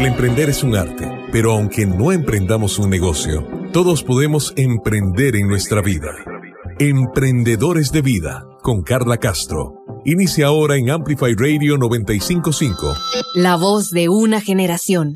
El emprender es un arte, pero aunque no emprendamos un negocio, todos podemos emprender en nuestra vida. Emprendedores de Vida, con Carla Castro. Inicia ahora en Amplify Radio 955. La voz de una generación.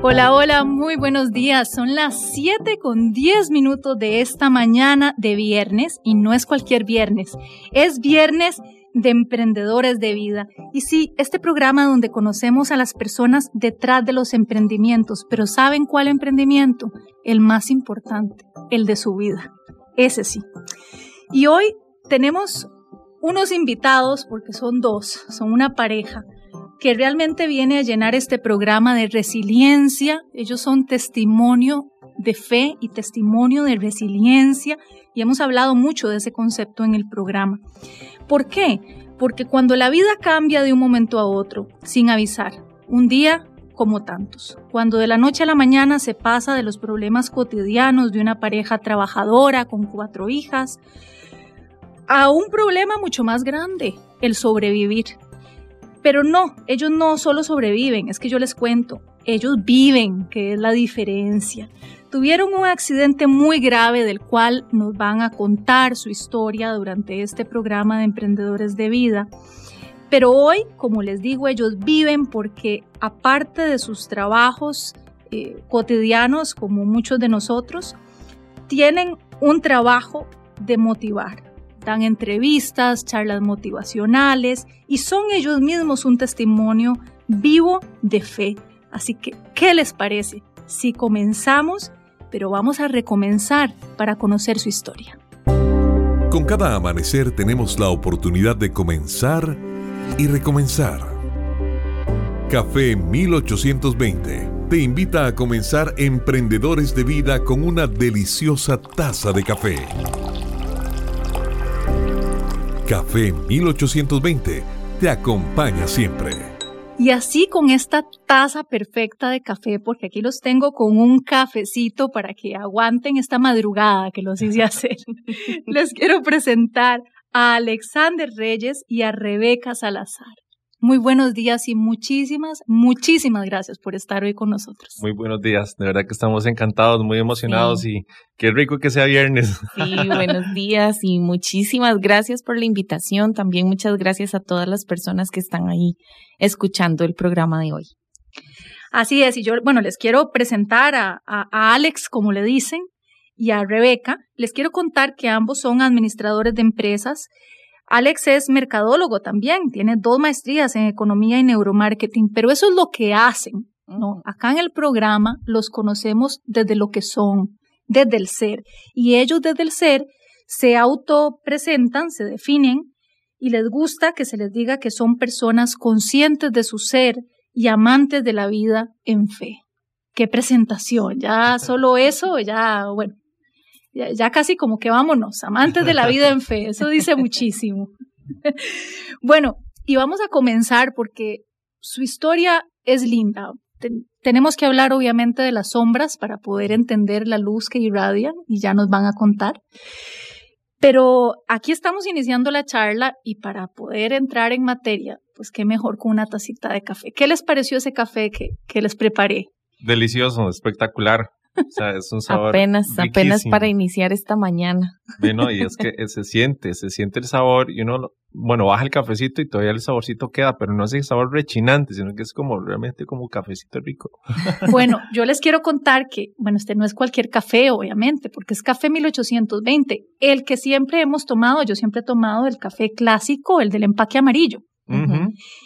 Hola, hola, muy buenos días. Son las 7 con 10 minutos de esta mañana de viernes y no es cualquier viernes, es viernes de emprendedores de vida. Y sí, este programa donde conocemos a las personas detrás de los emprendimientos, pero ¿saben cuál emprendimiento? El más importante, el de su vida. Ese sí. Y hoy tenemos unos invitados, porque son dos, son una pareja, que realmente viene a llenar este programa de resiliencia. Ellos son testimonio de fe y testimonio de resiliencia y hemos hablado mucho de ese concepto en el programa. ¿Por qué? Porque cuando la vida cambia de un momento a otro, sin avisar, un día como tantos, cuando de la noche a la mañana se pasa de los problemas cotidianos de una pareja trabajadora con cuatro hijas, a un problema mucho más grande, el sobrevivir. Pero no, ellos no solo sobreviven, es que yo les cuento, ellos viven, que es la diferencia. Tuvieron un accidente muy grave del cual nos van a contar su historia durante este programa de Emprendedores de Vida. Pero hoy, como les digo, ellos viven porque aparte de sus trabajos eh, cotidianos, como muchos de nosotros, tienen un trabajo de motivar dan entrevistas, charlas motivacionales y son ellos mismos un testimonio vivo de fe. Así que, ¿qué les parece si comenzamos, pero vamos a recomenzar para conocer su historia? Con cada amanecer tenemos la oportunidad de comenzar y recomenzar. Café 1820 te invita a comenzar Emprendedores de Vida con una deliciosa taza de café. Café 1820 te acompaña siempre. Y así con esta taza perfecta de café, porque aquí los tengo con un cafecito para que aguanten esta madrugada que los hice hacer. Les quiero presentar a Alexander Reyes y a Rebeca Salazar. Muy buenos días y muchísimas, muchísimas gracias por estar hoy con nosotros. Muy buenos días, de verdad que estamos encantados, muy emocionados y qué rico que sea viernes. Sí, buenos días y muchísimas gracias por la invitación. También muchas gracias a todas las personas que están ahí escuchando el programa de hoy. Así es, y yo, bueno, les quiero presentar a, a Alex, como le dicen, y a Rebeca. Les quiero contar que ambos son administradores de empresas Alex es mercadólogo también, tiene dos maestrías en economía y neuromarketing, pero eso es lo que hacen. ¿no? Acá en el programa los conocemos desde lo que son, desde el ser. Y ellos desde el ser se autopresentan, se definen y les gusta que se les diga que son personas conscientes de su ser y amantes de la vida en fe. Qué presentación, ya solo eso, ya, bueno, ya, casi como que vámonos, amantes de la vida en fe, eso dice muchísimo. bueno, y vamos a comenzar porque su historia es linda. tenemos que hablar obviamente de las sombras para poder entender la luz que irradian y ya nos van a contar. Pero aquí estamos iniciando la charla y para poder entrar en materia, pues qué mejor con una tacita de café. ¿Qué les pareció ese café que, que les preparé? Delicioso, espectacular. O sea, es un sabor. apenas, apenas para iniciar esta mañana. Bueno, y es que se siente, se siente el sabor y uno, bueno, baja el cafecito y todavía el saborcito queda, pero no es el sabor rechinante, sino que es como realmente como cafecito rico. Bueno, yo les quiero contar que, bueno, este no es cualquier café, obviamente, porque es café 1820. El que siempre hemos tomado, yo siempre he tomado el café clásico, el del empaque amarillo.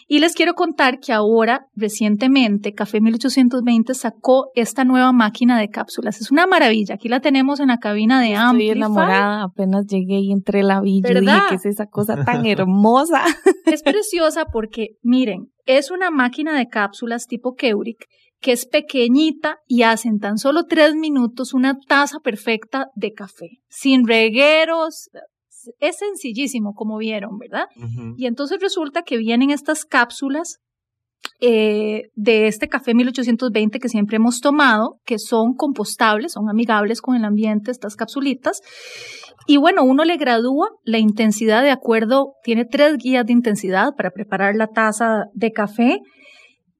Y les quiero contar que ahora, recientemente, Café 1820 sacó esta nueva máquina de cápsulas. Es una maravilla. Aquí la tenemos en la cabina de Amplify. Estoy enamorada. Apenas llegué y entré la villa y dije, ¿qué es esa cosa tan hermosa? Es preciosa porque, miren, es una máquina de cápsulas tipo Keurig que es pequeñita y hace en tan solo tres minutos una taza perfecta de café, sin regueros, es sencillísimo, como vieron, ¿verdad? Y entonces resulta que vienen estas cápsulas eh, de este café 1820 que siempre hemos tomado, que son compostables, son amigables con el ambiente, estas capsulitas. Y bueno, uno le gradúa la intensidad de acuerdo, tiene tres guías de intensidad para preparar la taza de café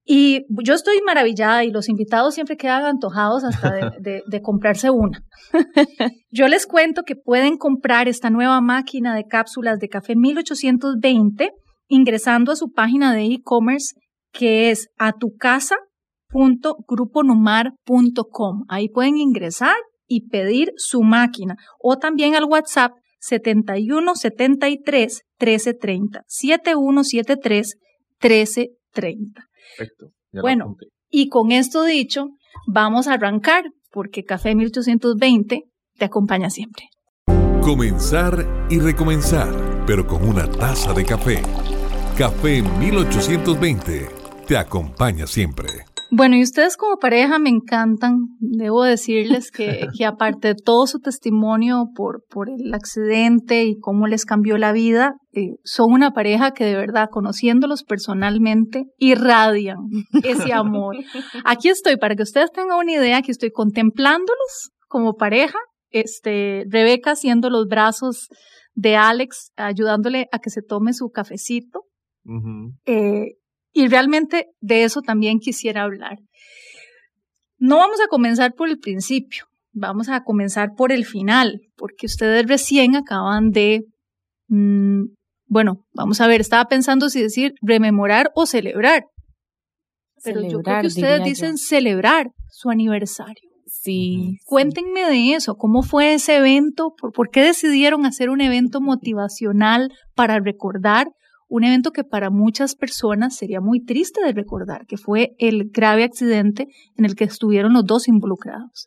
Y yo estoy maravillada y los invitados siempre quedan antojados hasta de, de, comprarse una. yo les cuento que pueden comprar esta nueva máquina de cápsulas de café 1820 ingresando a su página de e-commerce que es a tu casa.gruponumar.com. Ahí pueden ingresar y pedir su máquina o también al WhatsApp 71 73 1330 7173 1330. Perfecto. Bueno, y con esto dicho, vamos a arrancar porque Café 1820 te acompaña siempre. Comenzar y recomenzar, pero con una taza de café. Café 1820 te acompaña siempre. Bueno, y ustedes como pareja me encantan. Debo decirles que, que aparte de todo su testimonio por, por el accidente y cómo les cambió la vida, eh, son una pareja que de verdad, conociéndolos personalmente, irradian ese amor. Aquí estoy, para que ustedes tengan una idea, que estoy contemplándolos como pareja, este, Rebeca haciendo los brazos de Alex, ayudándole a que se tome su cafecito. Y realmente de eso también quisiera hablar. No vamos a comenzar por el principio, vamos a comenzar por el final, porque ustedes recién acaban de, mm, bueno, vamos a ver, estaba pensando si decir rememorar o celebrar. Pero yo creo que ustedes dicen celebrar su aniversario. Sí. Cuéntenme de eso, ¿cómo fue ese evento? ¿Por, qué decidieron hacer un evento motivacional para recordar un evento que para muchas personas sería muy triste de recordar, que fue el grave accidente en el que estuvieron los dos involucrados.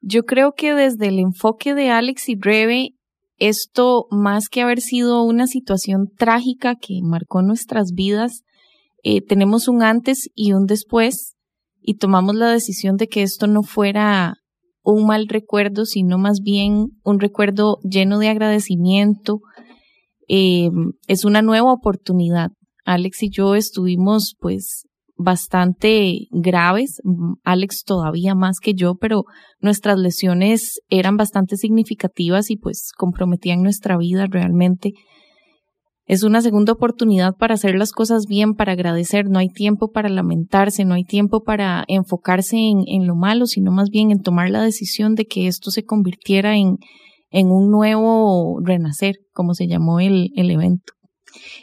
Yo creo que desde el enfoque de Alex y Rebe, esto, más que haber sido una situación trágica que marcó nuestras vidas, eh, tenemos un antes y un después y tomamos la decisión de que esto no fuera un mal recuerdo, sino más bien un recuerdo lleno de agradecimiento, eh, es una nueva oportunidad. Alex y yo estuvimos pues bastante graves, Alex todavía más que yo, pero nuestras lesiones eran bastante significativas y pues comprometían nuestra vida realmente. Es una segunda oportunidad para hacer las cosas bien, para agradecer. No hay tiempo para lamentarse, no hay tiempo para enfocarse en, en lo malo, sino más bien en tomar la decisión de que esto se convirtiera en, en un nuevo renacer, como se llamó el, el evento.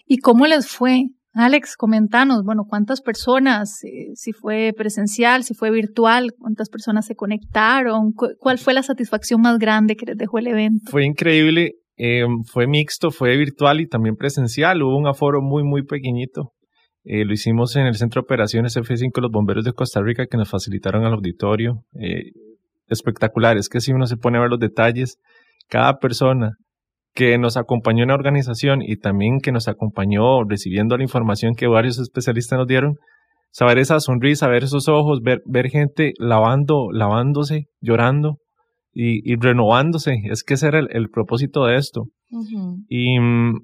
¿Y cómo les fue? Alex, comentanos, bueno, cuántas personas, eh, si fue presencial, si fue virtual, cuántas personas se conectaron, cuál fue la satisfacción más grande que les dejó el evento. Fue increíble, em, fue mixto, fue virtual y también presencial, hubo un aforo muy, muy pequeñito. Eh, lo hicimos en el Centro de Operaciones F5, los bomberos de Costa Rica, que nos facilitaron al auditorio. Eh, espectacular, es que si uno se pone a ver los detalles, cada persona que nos acompañó en la organización y también que nos acompañó recibiendo la información que varios especialistas nos dieron, saber esa sonrisa, ver esos ojos, ver, ver gente lavando, lavándose, llorando y, renovándose. Es que ese era el, propósito de esto. Y mm,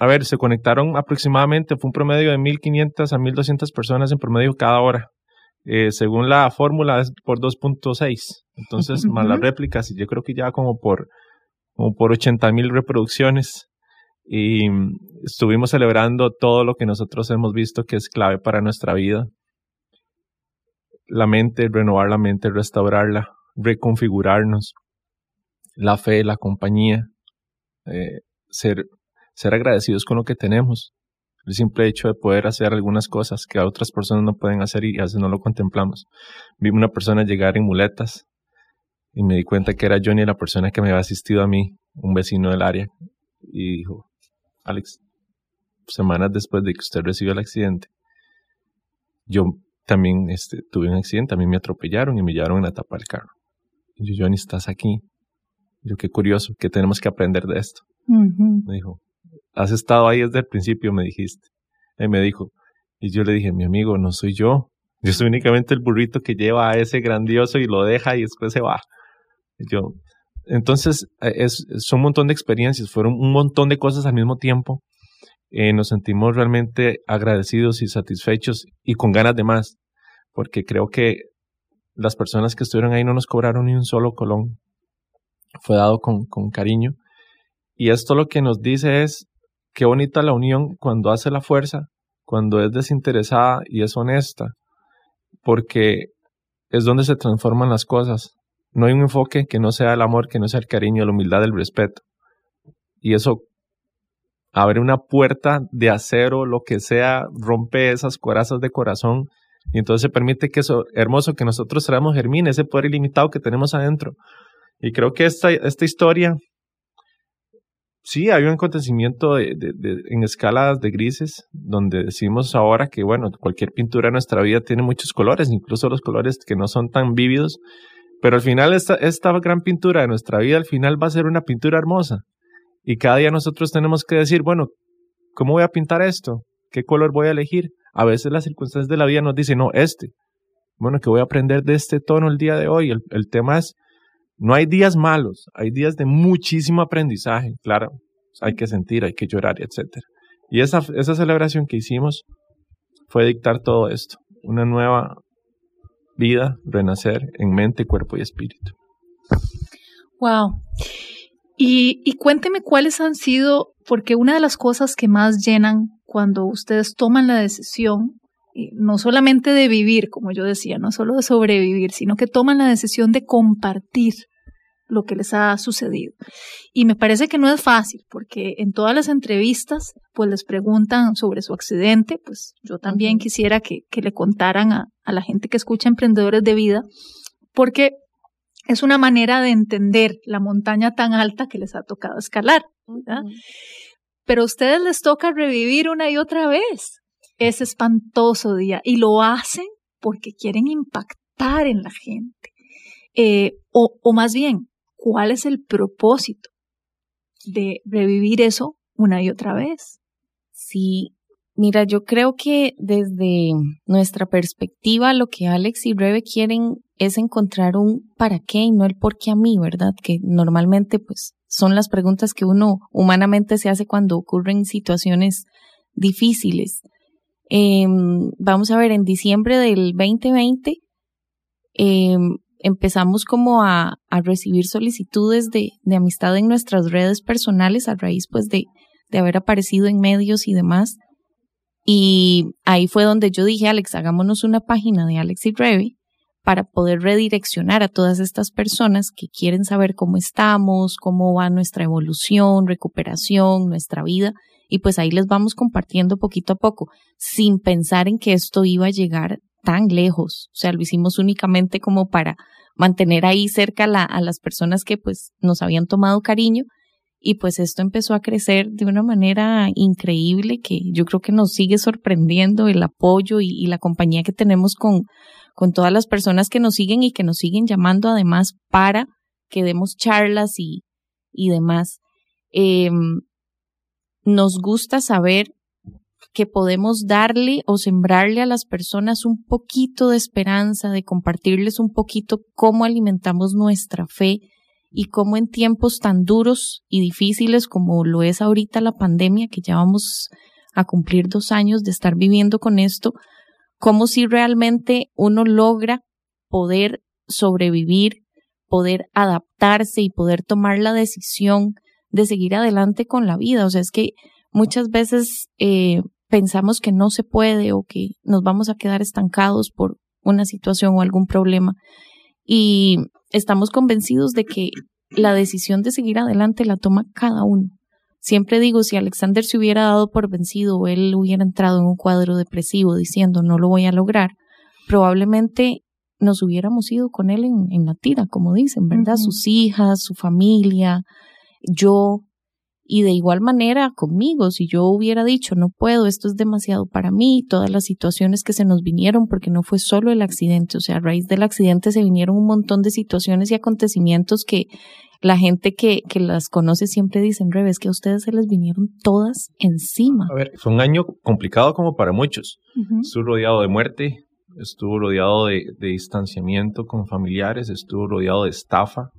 a ver, se conectaron aproximadamente, fue un promedio de 1.500 a 1.200 personas en promedio cada hora. Eh, según la fórmula es por 2.6. Entonces, más las réplicas, y yo creo que ya como por como por 80 mil reproducciones y estuvimos celebrando todo lo que nosotros hemos visto que es clave para nuestra vida. La mente, renovar la mente, restaurarla, reconfigurarnos, la fe, la compañía, eh, ser, ser agradecidos con lo que tenemos. El simple hecho de poder hacer algunas cosas que otras personas no pueden hacer y a veces no lo contemplamos. Vi una persona llegar en muletas y me di cuenta que era Johnny la persona que me había asistido a mí, un vecino del área, y dijo, Alex, semanas después de que usted recibió el accidente, yo también este, tuve un accidente, a mí me atropellaron y me llevaron en la tapa del carro. Y yo, Johnny, estás aquí. Yo, qué curioso, ¿qué tenemos que aprender de esto? Me dijo, has estado ahí desde el principio, me dijiste. Y me dijo, y yo le dije, mi amigo, no soy yo. Yo soy únicamente el burrito que lleva a ese grandioso y lo deja y después se va. Yo, entonces, eh, es, son un montón de experiencias, fueron un montón de cosas al mismo tiempo. Eh, nos sentimos realmente agradecidos y satisfechos y con ganas de más, porque creo que las personas que estuvieron ahí no nos cobraron ni un solo colón. Fue dado con, con cariño. Y esto lo que nos dice es qué bonita la unión cuando hace la fuerza, cuando es desinteresada y es honesta, porque es donde se transforman las cosas. No hay un enfoque que no sea el amor, que no sea el cariño, la humildad, el respeto. Y eso abre una puerta de acero, lo que sea, rompe esas corazas de corazón y entonces permite que eso hermoso que nosotros traemos germine, ese poder ilimitado que tenemos adentro. Y creo que esta, esta historia, sí, hay un acontecimiento en escalas de grises, donde decimos ahora que, bueno, cualquier pintura en nuestra vida tiene muchos colores, incluso los colores que no son tan vívidos, pero al final esta, esta gran pintura de nuestra vida, al final va a ser una pintura hermosa. Y cada día nosotros tenemos que decir, bueno, ¿cómo voy a pintar esto? ¿Qué color voy a elegir? A veces las circunstancias de la vida nos dicen, no, este. Bueno, ¿qué voy a aprender de este tono el día de hoy? El, el tema es, no hay días malos, hay días de muchísimo aprendizaje, claro. Hay que sentir, hay que llorar, etc. Y esa, esa celebración que hicimos fue dictar todo esto, una nueva vida, renacer en mente, cuerpo y espíritu. Wow. Y, cuénteme cuáles han sido, porque una de las cosas que más llenan cuando ustedes toman la decisión, no solamente de vivir, como yo decía, no solo de sobrevivir, sino que toman la decisión de compartir lo que les ha sucedido. Y me parece que no es fácil, porque en todas las entrevistas, pues les preguntan sobre su accidente, pues yo también quisiera que, le contaran a, a la gente que escucha Emprendedores de Vida, porque es una manera de entender la montaña tan alta que les ha tocado escalar. Pero a ustedes les toca revivir una y otra vez ese espantoso día y lo hacen porque quieren impactar en la gente. Eh, o, o más bien, ¿cuál es el propósito de revivir eso una y otra vez? Sí, Mira, yo creo que desde nuestra perspectiva lo que Alex y Rebe quieren es encontrar un para qué y no el por qué a mí, ¿verdad? Que normalmente pues son las preguntas que uno humanamente se hace cuando ocurren situaciones difíciles. Em, vamos a ver, en diciembre del 2020 em, empezamos como a, a recibir solicitudes de, de, amistad en nuestras redes personales a raíz pues de, de haber aparecido en medios y demás. Y ahí fue donde yo dije, Alex, hagámonos una página de Alex y Revy para poder redireccionar a todas estas personas que quieren saber cómo estamos, cómo va nuestra evolución, recuperación, nuestra vida. Y pues ahí les vamos compartiendo poquito a poco, sin pensar en que esto iba a llegar tan lejos. O sea, lo hicimos únicamente como para mantener ahí cerca a las personas que pues nos habían tomado cariño y pues esto empezó a crecer de una manera increíble que yo creo que nos sigue sorprendiendo el apoyo y, la compañía que tenemos con, con todas las personas que nos siguen y que nos siguen llamando además para que demos charlas y, y demás. Em, nos gusta saber que podemos darle o sembrarle a las personas un poquito de esperanza, de compartirles un poquito cómo alimentamos nuestra fe y cómo en tiempos tan duros y difíciles como lo es ahorita la pandemia, que ya vamos a cumplir dos años de estar viviendo con esto, cómo si realmente uno logra poder sobrevivir, poder adaptarse y poder tomar la decisión de seguir adelante con la vida. O sea, es que muchas veces eh, pensamos que no se puede o que nos vamos a quedar estancados por una situación o algún problema. Y estamos convencidos de que la decisión de seguir adelante la toma cada uno. Siempre digo, si Alexander se hubiera dado por vencido o él hubiera entrado en un cuadro depresivo diciendo no lo voy a lograr, probablemente nos hubiéramos ido con él en, la tira, como dicen, ¿verdad? Sus hijas, su familia, yo, y de igual manera conmigo, si yo hubiera dicho, no puedo, esto es demasiado para mí, todas las situaciones que se nos vinieron, porque no fue solo el accidente, o sea, a raíz del accidente se vinieron un montón de situaciones y acontecimientos que la gente que, que las conoce siempre dicen, revés, que a ustedes se les vinieron todas encima. A ver, fue un año complicado como para muchos. Estuvo rodeado de muerte, estuvo rodeado de, de distanciamiento con familiares, estuvo rodeado de estafa,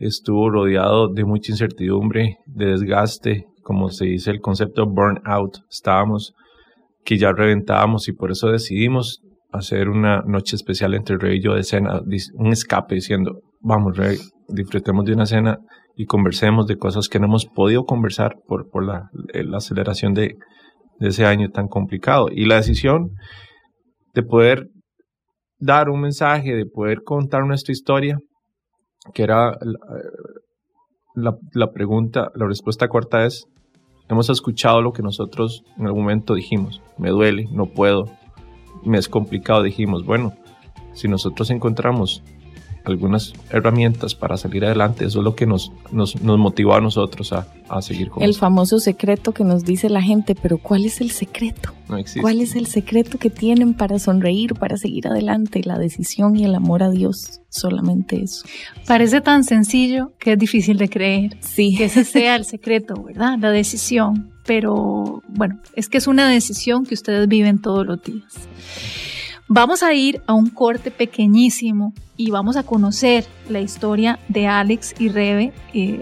estuvo rodeado de mucha incertidumbre, de desgaste, como se dice el concepto burnout. Estábamos que ya reventábamos y por eso decidimos hacer una noche especial entre Rey y yo de cena, un escape diciendo, vamos Rey, disfrutemos de una cena y conversemos de cosas que no hemos podido conversar por, por la, la aceleración de ese año tan complicado. Y la decisión de poder dar un mensaje, de poder contar nuestra historia, que era la, la, pregunta, la respuesta corta es, hemos escuchado lo que nosotros en algún momento dijimos, me duele, no puedo, me es complicado, dijimos, bueno, si nosotros encontramos algunas herramientas para salir adelante. Eso es lo que nos, nos, nos motivó a nosotros a, a seguir con El famoso secreto que nos dice la gente, pero ¿cuál es el secreto? No existe. ¿Cuál es el secreto que tienen para sonreír, para seguir adelante? La decisión y el amor a Dios, solamente eso. Parece tan sencillo que es difícil de creer. Sí. Que ese sea el secreto, ¿verdad? La decisión. Pero bueno, es que es una decisión que ustedes viven todos los días. Vamos a ir a un corte pequeñísimo y vamos a conocer la historia de Alex y Rebe, eh,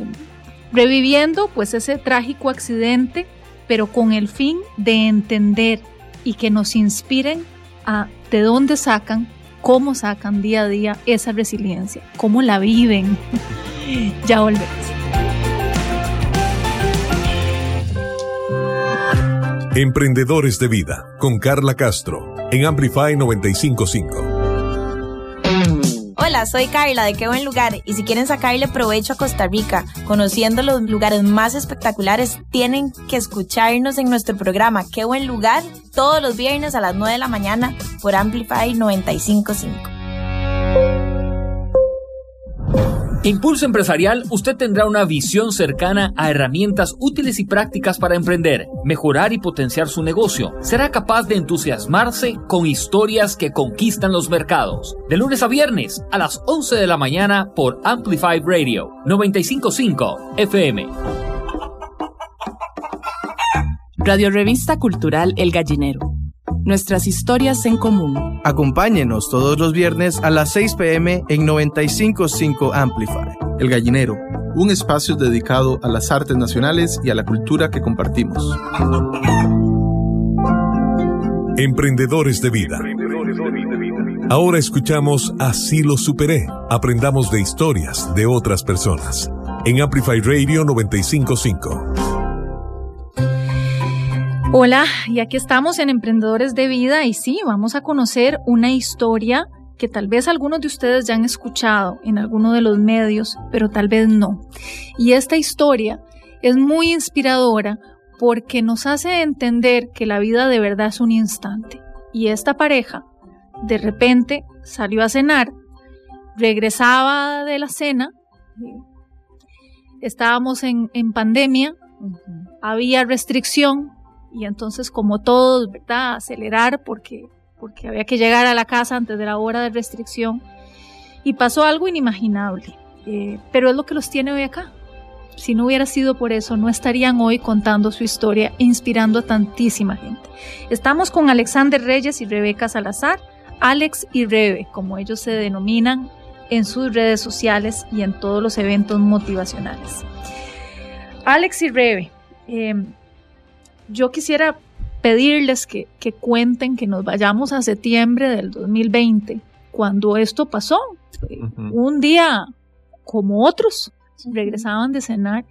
reviviendo pues ese trágico accidente, pero con el fin de entender y que nos inspiren a de dónde sacan, cómo sacan día a día esa resiliencia, cómo la viven. ya volvemos. Emprendedores de Vida con Carla Castro en Amplify 955. Hola, soy Carla de Qué Buen Lugar y si quieren sacarle provecho a Costa Rica, conociendo los lugares más espectaculares, tienen que escucharnos en nuestro programa Qué Buen Lugar todos los viernes a las 9 de la mañana por Amplify 955. Impulso Empresarial, usted tendrá una visión cercana a herramientas útiles y prácticas para emprender, mejorar y potenciar su negocio. Será capaz de entusiasmarse con historias que conquistan los mercados. De lunes a viernes a las 11 de la mañana por Amplify Radio 955 FM. Radio Revista Cultural El Gallinero nuestras historias en común. Acompáñenos todos los viernes a las 6 pm en 955 Amplify. El Gallinero, un espacio dedicado a las artes nacionales y a la cultura que compartimos. Emprendedores de vida. Ahora escuchamos Así lo superé. Aprendamos de historias de otras personas. En Amplify Radio 955. Hola, y aquí estamos en Emprendedores de Vida y sí, vamos a conocer una historia que tal vez algunos de ustedes ya han escuchado en alguno de los medios, pero tal vez no. Y esta historia es muy inspiradora porque nos hace entender que la vida de verdad es un instante. Y esta pareja de repente salió a cenar, regresaba de la cena, estábamos en, en pandemia, había restricción, y entonces como todos, ¿verdad? Acelerar porque, porque había que llegar a la casa antes de la hora de restricción. Y pasó algo inimaginable, eh, pero es lo que los tiene hoy acá. Si no hubiera sido por eso, no estarían hoy contando su historia e inspirando a tantísima gente. Estamos con Alexander Reyes y Rebeca Salazar, Alex y Rebe, como ellos se denominan en sus redes sociales y en todos los eventos motivacionales. Alex y Rebe, eh, yo quisiera pedirles que, cuenten, que nos vayamos a septiembre del 2020, cuando esto pasó. Un día como otros, regresaban de cenar.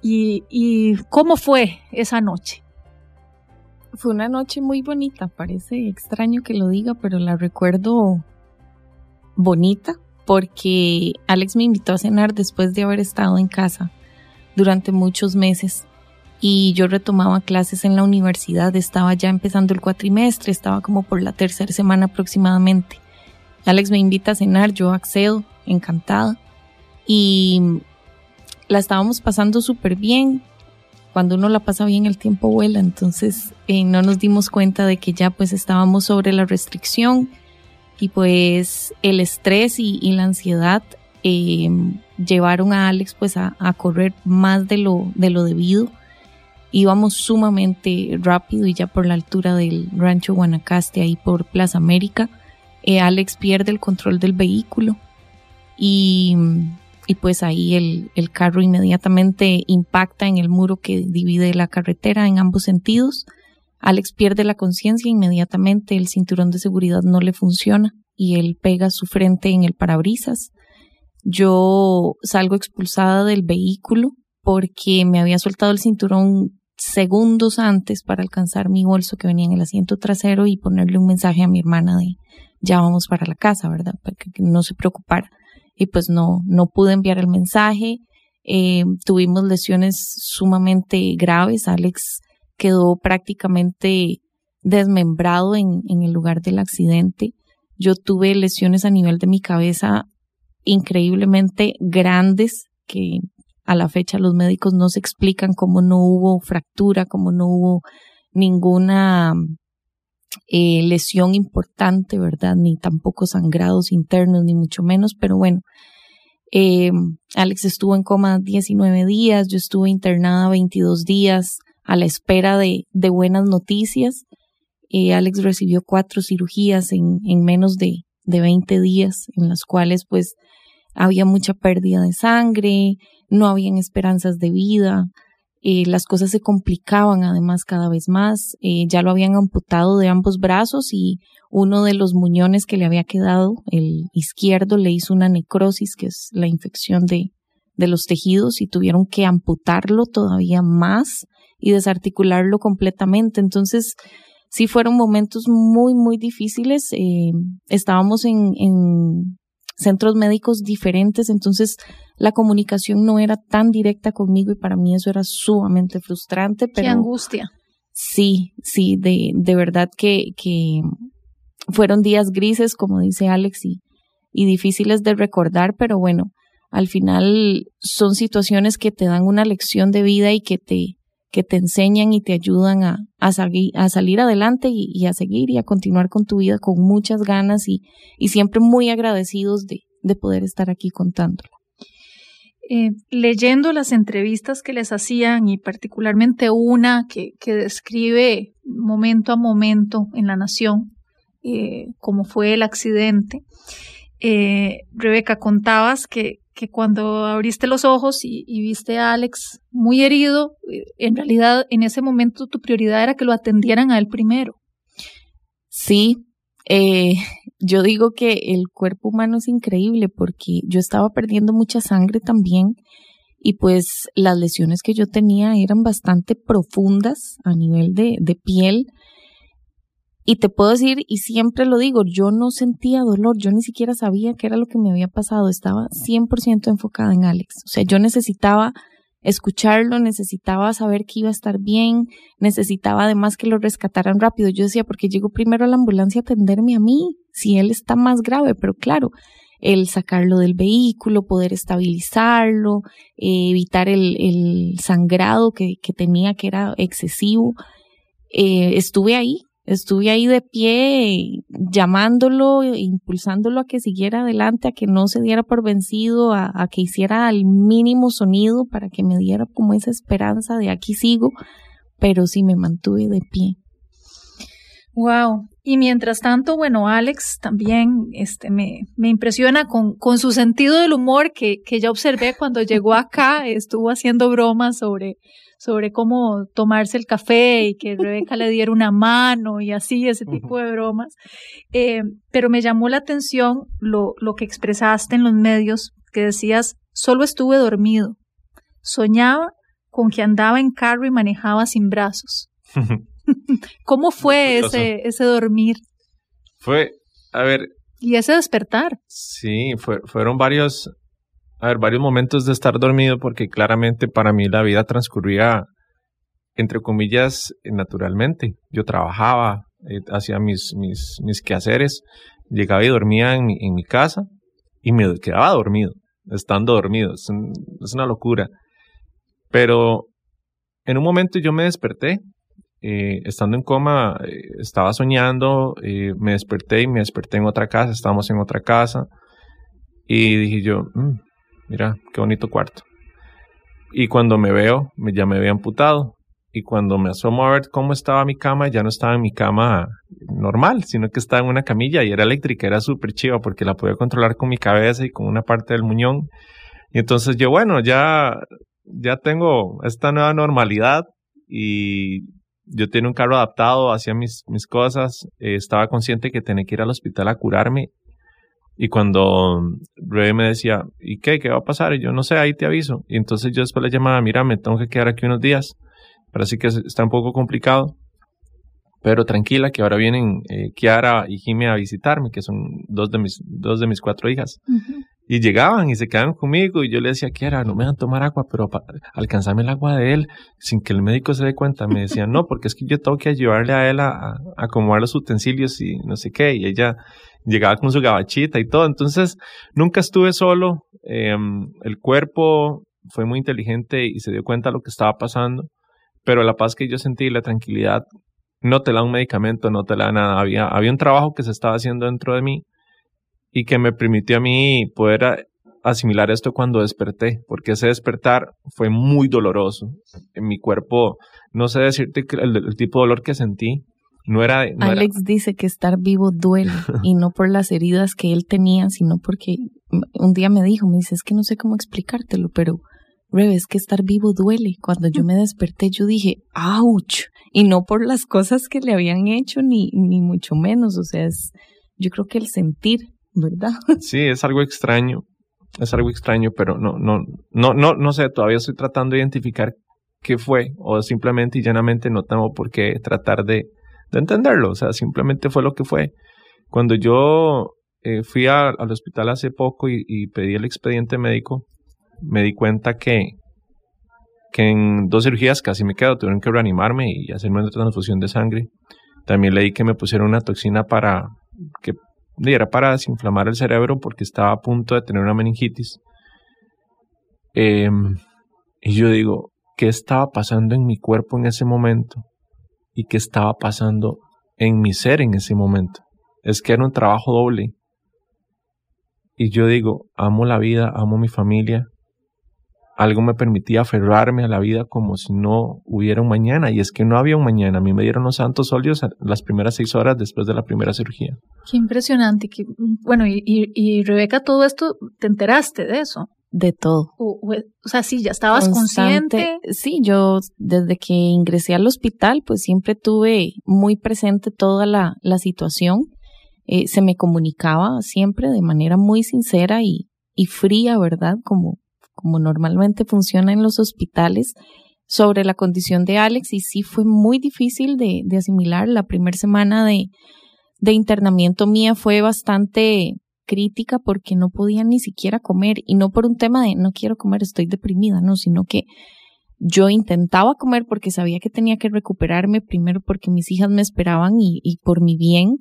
Y, ¿Y cómo fue esa noche? Fue una noche muy bonita, parece extraño que lo diga, pero la recuerdo bonita porque Alex me invitó a cenar después de haber estado en casa durante muchos meses y yo retomaba clases en la universidad, estaba ya empezando el cuatrimestre, estaba como por la tercera semana aproximadamente. Alex me invita a cenar, yo accedo, encantada, y la estábamos pasando súper bien. Cuando uno la pasa bien el tiempo vuela, entonces eh, no nos dimos cuenta de que ya pues estábamos sobre la restricción y pues el estrés y, la ansiedad eh, llevaron a Alex pues a, a correr más de lo, de lo debido íbamos sumamente rápido y ya por la altura del rancho Guanacaste, ahí por Plaza América, eh, Alex pierde el control del vehículo y, pues ahí el, el, carro inmediatamente impacta en el muro que divide la carretera en ambos sentidos. Alex pierde la conciencia inmediatamente, el cinturón de seguridad no le funciona y él pega su frente en el parabrisas. Yo salgo expulsada del vehículo porque me había soltado el cinturón segundos antes para alcanzar mi bolso que venía en el asiento trasero y ponerle un mensaje a mi hermana de ya vamos para la casa, ¿verdad? Para que no se preocupara. Y pues no, no pude enviar el mensaje. Eh, tuvimos lesiones sumamente graves. Alex quedó prácticamente desmembrado en, en el lugar del accidente. Yo tuve lesiones a nivel de mi cabeza increíblemente grandes que a la fecha los médicos no se explican cómo no hubo fractura, cómo no hubo ninguna eh, lesión importante, ¿verdad? Ni tampoco sangrados internos, ni mucho menos, pero bueno. Eh, Alex estuvo en coma 19 días, yo estuve internada 22 días a la espera de, de buenas noticias. Eh, Alex recibió cuatro cirugías en, en menos de, de 20 días, en las cuales pues había mucha pérdida de sangre, no habían esperanzas de vida, eh, las cosas se complicaban además cada vez más, eh, ya lo habían amputado de ambos brazos y uno de los muñones que le había quedado, el izquierdo, le hizo una necrosis, que es la infección de, de los tejidos, y tuvieron que amputarlo todavía más y desarticularlo completamente. Entonces, sí fueron momentos muy, muy difíciles. Eh, estábamos en, en centros médicos diferentes, entonces la comunicación no era tan directa conmigo y para mí eso era sumamente frustrante. Pero, Qué angustia. Sí, sí, de, de verdad que, que fueron días grises, como dice Alex, y, y difíciles de recordar, pero bueno, al final son situaciones que te dan una lección de vida y que te, que te enseñan y te ayudan a, a, a salir adelante y, y, a seguir y a continuar con tu vida con muchas ganas y, y siempre muy agradecidos de, de poder estar aquí contándolo. Eh, leyendo las entrevistas que les hacían y particularmente una que, que describe momento a momento en la nación eh, cómo fue el accidente, eh, Rebeca, contabas que, que cuando abriste los ojos y, y, viste a Alex muy herido, eh, en realidad en ese momento tu prioridad era que lo atendieran a él primero. Sí, eh, yo digo que el cuerpo humano es increíble porque yo estaba perdiendo mucha sangre también y pues las lesiones que yo tenía eran bastante profundas a nivel de, de piel. Y te puedo decir, y siempre lo digo, yo no sentía dolor, yo ni siquiera sabía qué era lo que me había pasado, estaba 100% enfocada en Alex. O sea, yo necesitaba escucharlo, necesitaba saber que iba a estar bien, necesitaba además que lo rescataran rápido. Yo decía, porque llegó primero a la ambulancia a atenderme a mí, si él está más grave, pero claro, el sacarlo del vehículo, poder estabilizarlo, eh, evitar el, el sangrado que, que, tenía, que era excesivo. Eh, estuve ahí, estuve ahí de pie llamándolo, impulsándolo a que siguiera adelante, a que no se diera por vencido, a, que hiciera al mínimo sonido para que me diera como esa esperanza de aquí sigo, pero sí me mantuve de pie. Wow. Y mientras tanto, bueno, Alex también este, me, me impresiona con, con su sentido del humor que, que ya observé cuando llegó acá, estuvo haciendo bromas sobre sobre cómo tomarse el café y que Rebeca le diera una mano y así, ese tipo de bromas. Eh, pero me llamó la atención lo, lo que expresaste en los medios, que decías, solo estuve dormido. Soñaba con que andaba en carro y manejaba sin brazos. ¿Cómo fue ese, ese dormir? Fue, a ver. Y ese despertar. Sí, fue, fueron varios, a ver, varios momentos de estar dormido porque claramente para mí la vida transcurría, entre comillas, naturalmente. Yo trabajaba, eh, hacía mis, mis, mis quehaceres, llegaba y dormía en mi, en mi casa y me quedaba dormido, estando dormido. Es, un, es una locura. Pero en un momento yo me desperté, eh, estando en coma, eh, estaba soñando, eh, me desperté y me desperté en otra casa, estábamos en otra casa. Y dije yo, mmm, mira, qué bonito cuarto. Y cuando me veo, ya me había amputado. Y cuando me asomo a ver cómo estaba mi cama, ya no estaba en mi cama normal, sino que estaba en una camilla y era eléctrica, era súper chiva porque la podía controlar con mi cabeza y con una parte del muñón. Y entonces yo, bueno, ya, ya tengo esta nueva normalidad y yo tenía un carro adaptado, hacía mis, mis cosas, eh, estaba consciente que tenía que ir al hospital a curarme y cuando Rebe me decía, ¿y qué? ¿Qué va a pasar? Y yo no sé, ahí te aviso. Y entonces yo después le llamaba, mira, me tengo que quedar aquí unos días. Sí que está un poco complicado. Pero tranquila, que ahora vienen eh, Kiara y Jimmy a visitarme, que son dos de mis, dos de mis cuatro hijas. Y llegaban y se quedaban conmigo y yo le decía, Kiara, no me dan tomar agua, pero alcanzame el agua de él sin que el médico se dé cuenta. Me decían, no, porque es que yo tengo que ayudarle a él a, acomodar los utensilios y no sé qué. Y ella llegaba con su gabachita y todo. Entonces, nunca estuve solo. Em, el cuerpo fue muy inteligente y se dio cuenta de lo que estaba pasando. Pero la paz que yo sentí la tranquilidad no te da un medicamento, no te da nada. Había, había un trabajo que se estaba haciendo dentro de mí y que me permitió a mí poder asimilar esto cuando desperté, porque ese despertar fue muy doloroso. En mi cuerpo, no sé decirte el, tipo de dolor que sentí. No era, Alex dice que estar vivo duele y no por las heridas que él tenía, sino porque un día me dijo, me dice, es que no sé cómo explicártelo, pero Rebe, es que estar vivo duele. Cuando yo me desperté, yo dije, ¡ouch! Y no por las cosas que le habían hecho, ni, ni mucho menos. O sea, es, yo creo que el sentir, ¿verdad? Sí, es algo extraño. Es algo extraño, pero no, no, no, no, no sé, todavía estoy tratando de identificar qué fue, o simplemente y llanamente no tengo por qué tratar de, de entenderlo. O sea, simplemente fue lo que fue. Cuando yo eh, fui al hospital hace poco y, y pedí el expediente médico, me di cuenta que, que en dos cirugías casi me quedo, tuvieron que reanimarme y hacerme una transfusión de sangre. También leí que me pusieron una toxina para que era para desinflamar el cerebro porque estaba a punto de tener una meningitis. Em, y yo digo, ¿qué estaba pasando en mi cuerpo en ese momento? ¿Y qué estaba pasando en mi ser en ese momento? Es que era un trabajo doble. Y yo digo, amo la vida, amo mi familia, algo me permitía aferrarme a la vida como si no hubiera un mañana. Y es que no había un mañana. A mí me dieron los santos óleos las primeras seis horas después de la primera cirugía. Qué impresionante. bueno, y, y, Rebeca, todo esto, ¿te enteraste de eso? De todo. O, sea, sí, ya estabas consciente. Sí, yo desde que ingresé al hospital, pues siempre tuve muy presente toda la, la situación. Eh, se me comunicaba siempre de manera muy sincera y, y fría, ¿verdad? Como, como normalmente funciona en los hospitales, sobre la condición de Alex y sí fue muy difícil de, asimilar. La primera semana de, internamiento mía fue bastante crítica porque no podía ni siquiera comer y no por un tema de no quiero comer, estoy deprimida, no, sino que yo intentaba comer porque sabía que tenía que recuperarme primero porque mis hijas me esperaban y por mi bien,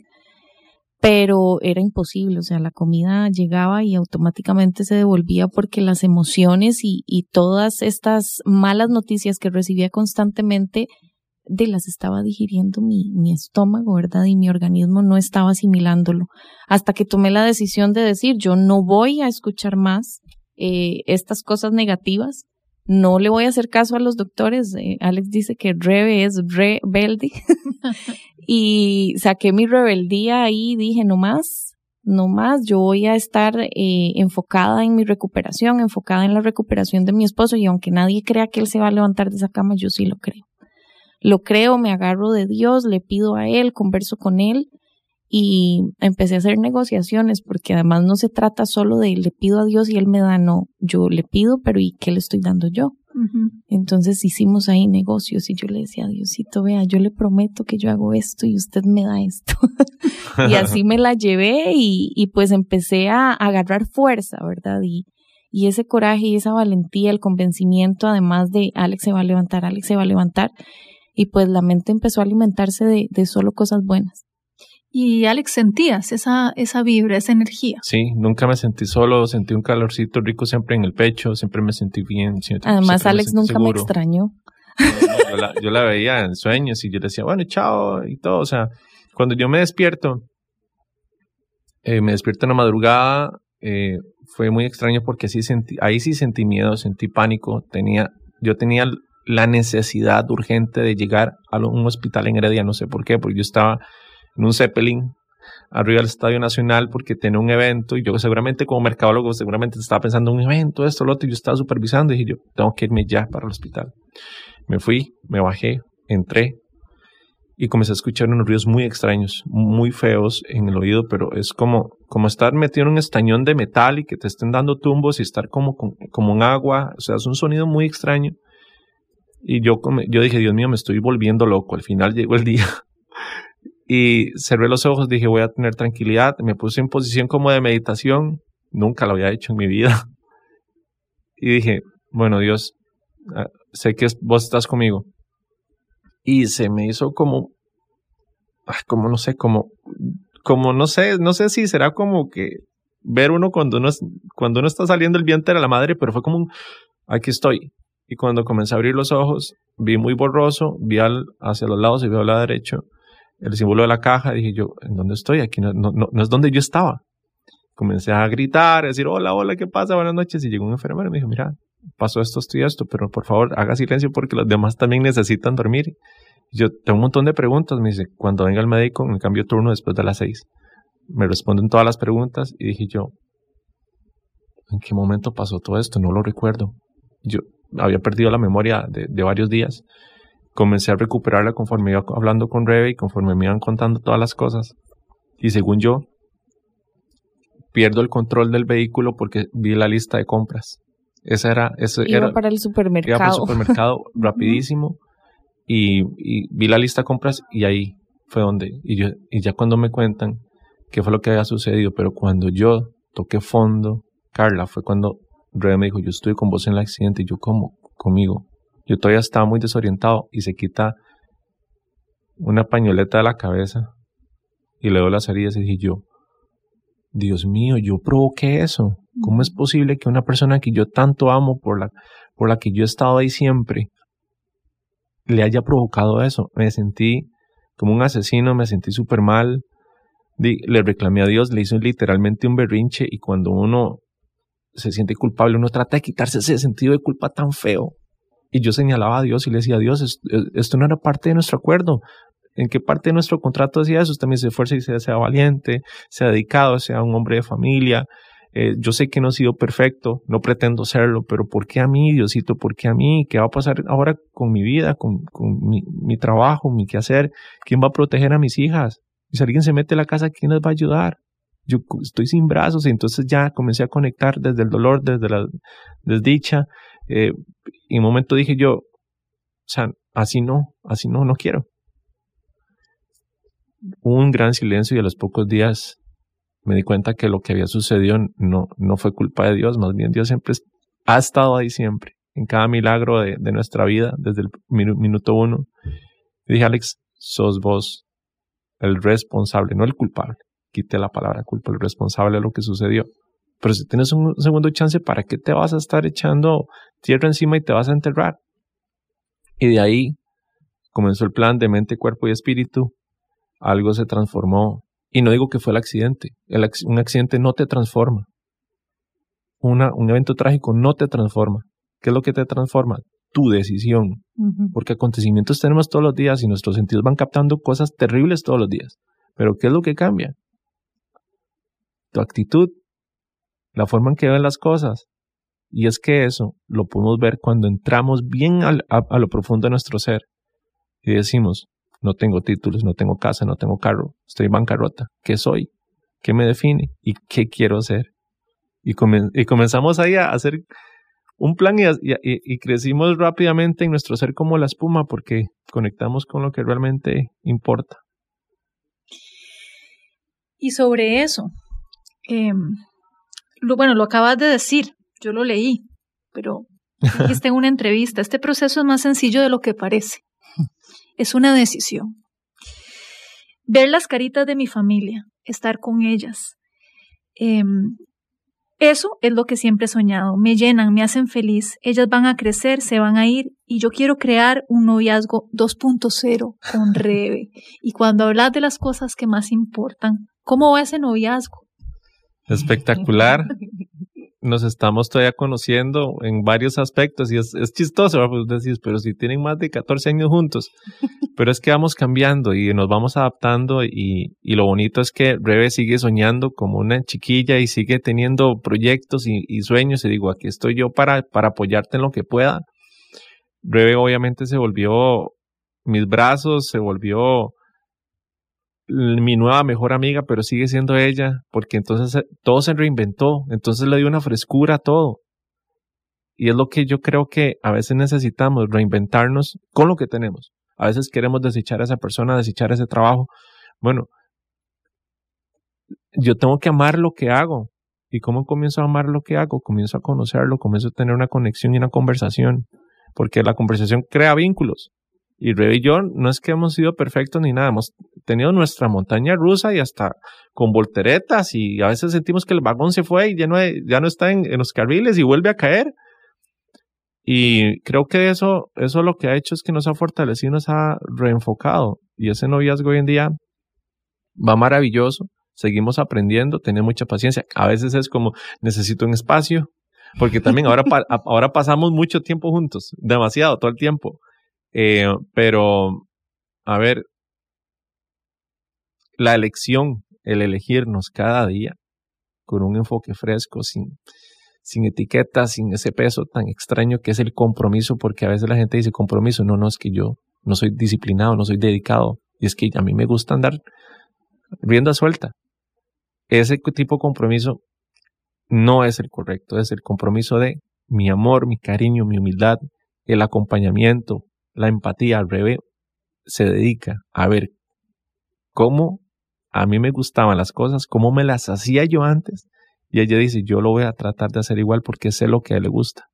pero era imposible, o sea, la comida llegaba y automáticamente se devolvía porque las emociones y, todas estas malas noticias que recibía constantemente de las estaba digiriendo mi, mi estómago, ¿verdad? Y mi organismo no estaba asimilándolo. Hasta que tomé la decisión de decir, yo no voy a escuchar más eh, estas cosas negativas, no le voy a hacer caso a los doctores. Eh, Alex dice que Rebe es rebelde. y saqué mi rebeldía ahí y dije, no más, no más, yo voy a estar eh, enfocada en mi recuperación, enfocada en la recuperación de mi esposo y aunque nadie crea que él se va a levantar de esa cama, yo sí lo creo. Lo creo, me agarro de Dios, le pido a él, converso con él y empecé a hacer negociaciones porque además no se trata solo de le pido a Dios y él me da, no, yo le pido, pero ¿y qué le estoy dando yo? Entonces hicimos ahí negocios y yo le decía a Diosito, vea, yo le prometo que yo hago esto y usted me da esto. y así me la llevé y, y pues empecé a, agarrar fuerza, ¿verdad? Y, y ese coraje y esa valentía, el convencimiento, además de Alex se va a levantar, Alex se va a levantar. Y pues la mente empezó a alimentarse de, de solo cosas buenas. Y Alex, ¿sentías esa, esa vibra, esa energía? Sí, nunca me sentí solo, sentí un calorcito rico siempre en el pecho, siempre me sentí bien. Además, Alex nunca me extrañó. yo, la, veía en sueños y yo le decía, bueno, chao y todo. O sea, cuando yo me despierto, eh, me despierto en la madrugada, eh, fue muy extraño porque sí sentí, ahí sí sentí miedo, sentí pánico, tenía, yo tenía la necesidad urgente de llegar a un hospital en Heredia, no sé por qué, porque yo estaba en un Zeppelin arriba del Estadio Nacional porque tenía un evento y yo seguramente como mercadólogo seguramente estaba pensando en un evento, esto, lo otro, y yo estaba supervisando y dije yo, tengo que irme ya para el hospital. Me fui, me bajé, entré y comencé a escuchar unos ruidos muy extraños, muy feos en el oído, pero es como, como estar metido en un estañón de metal y que te estén dando tumbos y estar como, como, como en agua, o sea, es un sonido muy extraño. Y yo, yo dije, Dios mío, me estoy volviendo loco. Al final llegó el día. Y cerré los ojos, dije, voy a tener tranquilidad. Me puse en posición como de meditación. Nunca lo había hecho en mi vida. Y dije, bueno, Dios, ah, sé que vos estás conmigo. Y se me hizo como, como no sé, como, como no sé, no sé si será como que ver uno cuando uno, cuando uno está saliendo el vientre de la madre, pero fue como un, aquí estoy. Y cuando comencé a abrir los ojos, vi muy borroso, vi al, hacia los lados y vi al lado derecho el símbolo de la caja. Dije yo, ¿en dónde estoy? Aquí no, no, no, es donde yo estaba. Comencé a gritar, a decir, hola, hola, ¿qué pasa? Buenas noches. Y llegó un enfermero y me dijo, mira, pasó esto, esto y esto, pero por favor haga silencio porque los demás también necesitan dormir. yo tengo un montón de preguntas, me dice, cuando venga el médico, me cambio turno después de las seis. Me responden todas las preguntas y dije yo, ¿en qué momento pasó todo esto? No lo recuerdo. Yo había perdido la memoria de, de varios días. Comencé a recuperarla conforme iba hablando con Rebe y conforme me iban contando todas las cosas. Y según yo, pierdo el control del vehículo porque vi la lista de compras. Esa era, ese iba era, para el supermercado. Iba para el supermercado rapidísimo y, vi la lista de compras y ahí fue donde, y yo, y ya cuando me cuentan qué fue lo que había sucedido, pero cuando yo toqué fondo, Carla, fue cuando Rebe me dijo, yo estuve con vos en el accidente y yo como, conmigo. Yo todavía estaba muy desorientado y se quita una pañoleta de la cabeza y le doy las heridas y dije yo, Dios mío, yo provoqué eso. ¿Cómo es posible que una persona que yo tanto amo, por la, por la que yo he estado ahí siempre, le haya provocado eso? Me sentí como un asesino, me sentí súper mal. Le reclamé a Dios, le hizo literalmente un berrinche y cuando uno se siente culpable, uno trata de quitarse ese sentido de culpa tan feo. Y yo señalaba a Dios y le decía, Dios, esto no era parte de nuestro acuerdo en qué parte de nuestro contrato decía eso, también se esfuerce y sea, valiente, sea dedicado, sea un hombre de familia. Eh, yo sé que no he sido perfecto, no pretendo serlo, pero ¿por qué a mí, Diosito? ¿Por qué a mí? ¿Qué va a pasar ahora con mi vida, con, mi, mi, trabajo, mi quehacer? ¿Quién va a proteger a mis hijas? Y si alguien se mete en la casa, ¿quién les va a ayudar? Yo estoy sin brazos y entonces ya comencé a conectar desde el dolor, desde la desdicha. Eh, y un momento dije yo, o sea, así no, así no, no quiero un gran silencio y a los pocos días me di cuenta que lo que había sucedido no, no fue culpa de Dios, más bien Dios siempre ha estado ahí siempre, en cada milagro de, nuestra vida, desde el minuto uno. Dije, Alex, sos vos el responsable, no el culpable. Quité la palabra culpa, el responsable de lo que sucedió. Pero si tienes un segundo chance, ¿para qué te vas a estar echando tierra encima y te vas a enterrar? Y de ahí comenzó el plan de mente, cuerpo y espíritu algo se transformó. Y no digo que fue el accidente. un accidente no te transforma. Una, un evento trágico no te transforma. ¿Qué es lo que te transforma? Tu decisión. Porque acontecimientos tenemos todos los días y nuestros sentidos van captando cosas terribles todos los días. Pero ¿qué es lo que cambia? Tu actitud, la forma en que ven las cosas. Y es que eso lo podemos ver cuando entramos bien a lo profundo de nuestro ser y decimos, no tengo títulos, no tengo casa, no tengo carro, estoy bancarrota. ¿Qué soy? ¿Qué me define? ¿Y qué quiero ser? Y, comenzamos ahí a hacer un plan y, crecimos rápidamente en nuestro ser como la espuma porque conectamos con lo que realmente importa. Y sobre eso, em, lo, bueno, lo acabas de decir, yo lo leí, pero dijiste en una entrevista, este proceso es más sencillo de lo que parece es una decisión. Ver las caritas de mi familia, estar con ellas. Em, eso es lo que siempre he soñado. Me llenan, me hacen feliz. Ellas van a crecer, se van a ir y yo quiero crear un noviazgo 2.0 con Rebe. y cuando hablas de las cosas que más importan, ¿cómo va ese noviazgo? Espectacular. nos estamos todavía conociendo en varios aspectos y es, chistoso, pues decís, pero si tienen más de 14 años juntos, pero es que vamos cambiando y nos vamos adaptando y, y lo bonito es que Rebe sigue soñando como una chiquilla y sigue teniendo proyectos y, y, sueños y digo, aquí estoy yo para, para apoyarte en lo que pueda. Rebe obviamente se volvió mis brazos, se volvió mi nueva mejor amiga, pero sigue siendo ella, porque entonces eh, todo se reinventó, entonces le dio una frescura a todo. Y es lo que yo creo que a veces necesitamos, reinventarnos con lo que tenemos. A veces queremos desechar a esa persona, desechar ese trabajo. Bueno, yo tengo que amar lo que hago. ¿Y cómo comienzo a amar lo que hago? Comienzo a conocerlo, comienzo a tener una conexión y una conversación, porque la conversación crea vínculos. Y Rebe y yo no es que hemos sido perfectos ni nada, hemos tenido nuestra montaña rusa y hasta con volteretas y a veces sentimos que el vagón se fue y ya no, ya no está en, los carriles y vuelve a caer. Y creo que eso, eso lo que ha hecho es que nos ha fortalecido, nos ha reenfocado. Y ese noviazgo hoy en día va maravilloso, seguimos aprendiendo, tener mucha paciencia. A veces es como, necesito un espacio, porque también ahora, ahora pasamos mucho tiempo juntos, demasiado, todo el tiempo. Eh, pero, a ver, la elección, el elegirnos cada día con un enfoque fresco, sin, sin etiquetas, sin ese peso tan extraño que es el compromiso, porque a veces la gente dice compromiso, no, no, es que yo no soy disciplinado, no soy dedicado, y es que a mí me gusta andar rienda suelta. Ese tipo de compromiso no es el correcto, es el compromiso de mi amor, mi cariño, mi humildad, el acompañamiento, la empatía al revés, se dedica a ver cómo a mí me gustaban las cosas, cómo me las hacía yo antes. Y ella dice, yo lo voy a tratar de hacer igual porque sé lo que a él le gusta.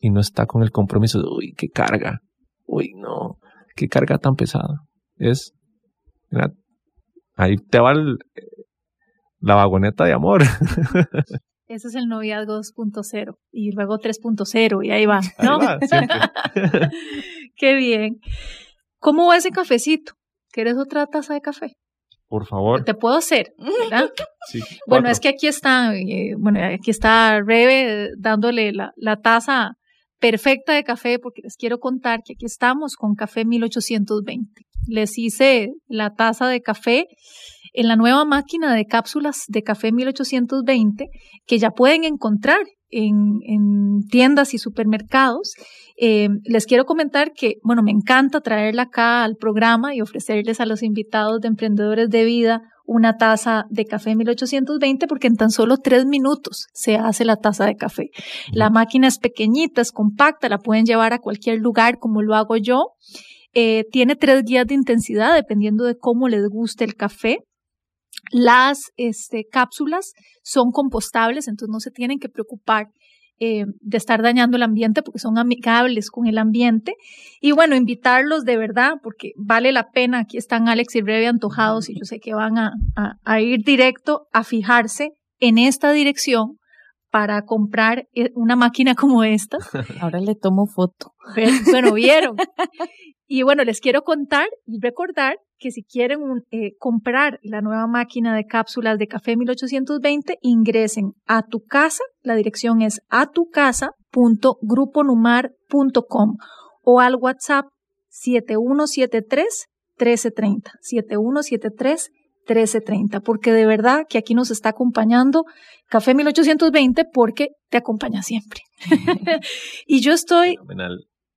Y no está con el compromiso de, uy, qué carga. Uy, no, qué carga tan pesada. Es, mira, ahí te va la vagoneta de amor. Ese es el noviazgo 2.0 y luego 3.0 y ahí va, ¿no? Qué bien. ¿Cómo va ese cafecito? ¿Quieres otra taza de café? Por favor. Te puedo hacer, ¿verdad? Sí, bueno, es que aquí está, eh, bueno, aquí está Rebe dándole la, la taza perfecta de café porque les quiero contar que aquí estamos con café 1820. Les hice la taza de café en la nueva máquina de cápsulas de café 1820 que ya pueden encontrar en, tiendas y supermercados. Eh, les quiero comentar que, bueno, me encanta traerla acá al programa y ofrecerles a los invitados de emprendedores de vida una taza de café 1820 porque en tan solo tres minutos se hace la taza de café. La máquina es pequeñita, es compacta, la pueden llevar a cualquier lugar como lo hago yo. Eh, tiene tres guías de intensidad dependiendo de cómo les guste el café. Las este, cápsulas son compostables, entonces no se tienen que preocupar eh, de estar dañando el ambiente porque son amigables con el ambiente. Y bueno, invitarlos de verdad porque vale la pena. Aquí están Alex y Rebe antojados y yo sé que van a, a ir directo a fijarse en esta dirección para comprar eh, una máquina como esta. Ahora le tomo foto. Bueno, vieron. Y bueno, les quiero contar y recordar que si quieren eh, comprar la nueva máquina de cápsulas de café 1820, ingresen a tu casa, la dirección es atucasa.gruponumar.com o al WhatsApp 7173 1330, 7173 1330, porque de verdad que aquí nos está acompañando Café 1820 porque te acompaña siempre. y yo estoy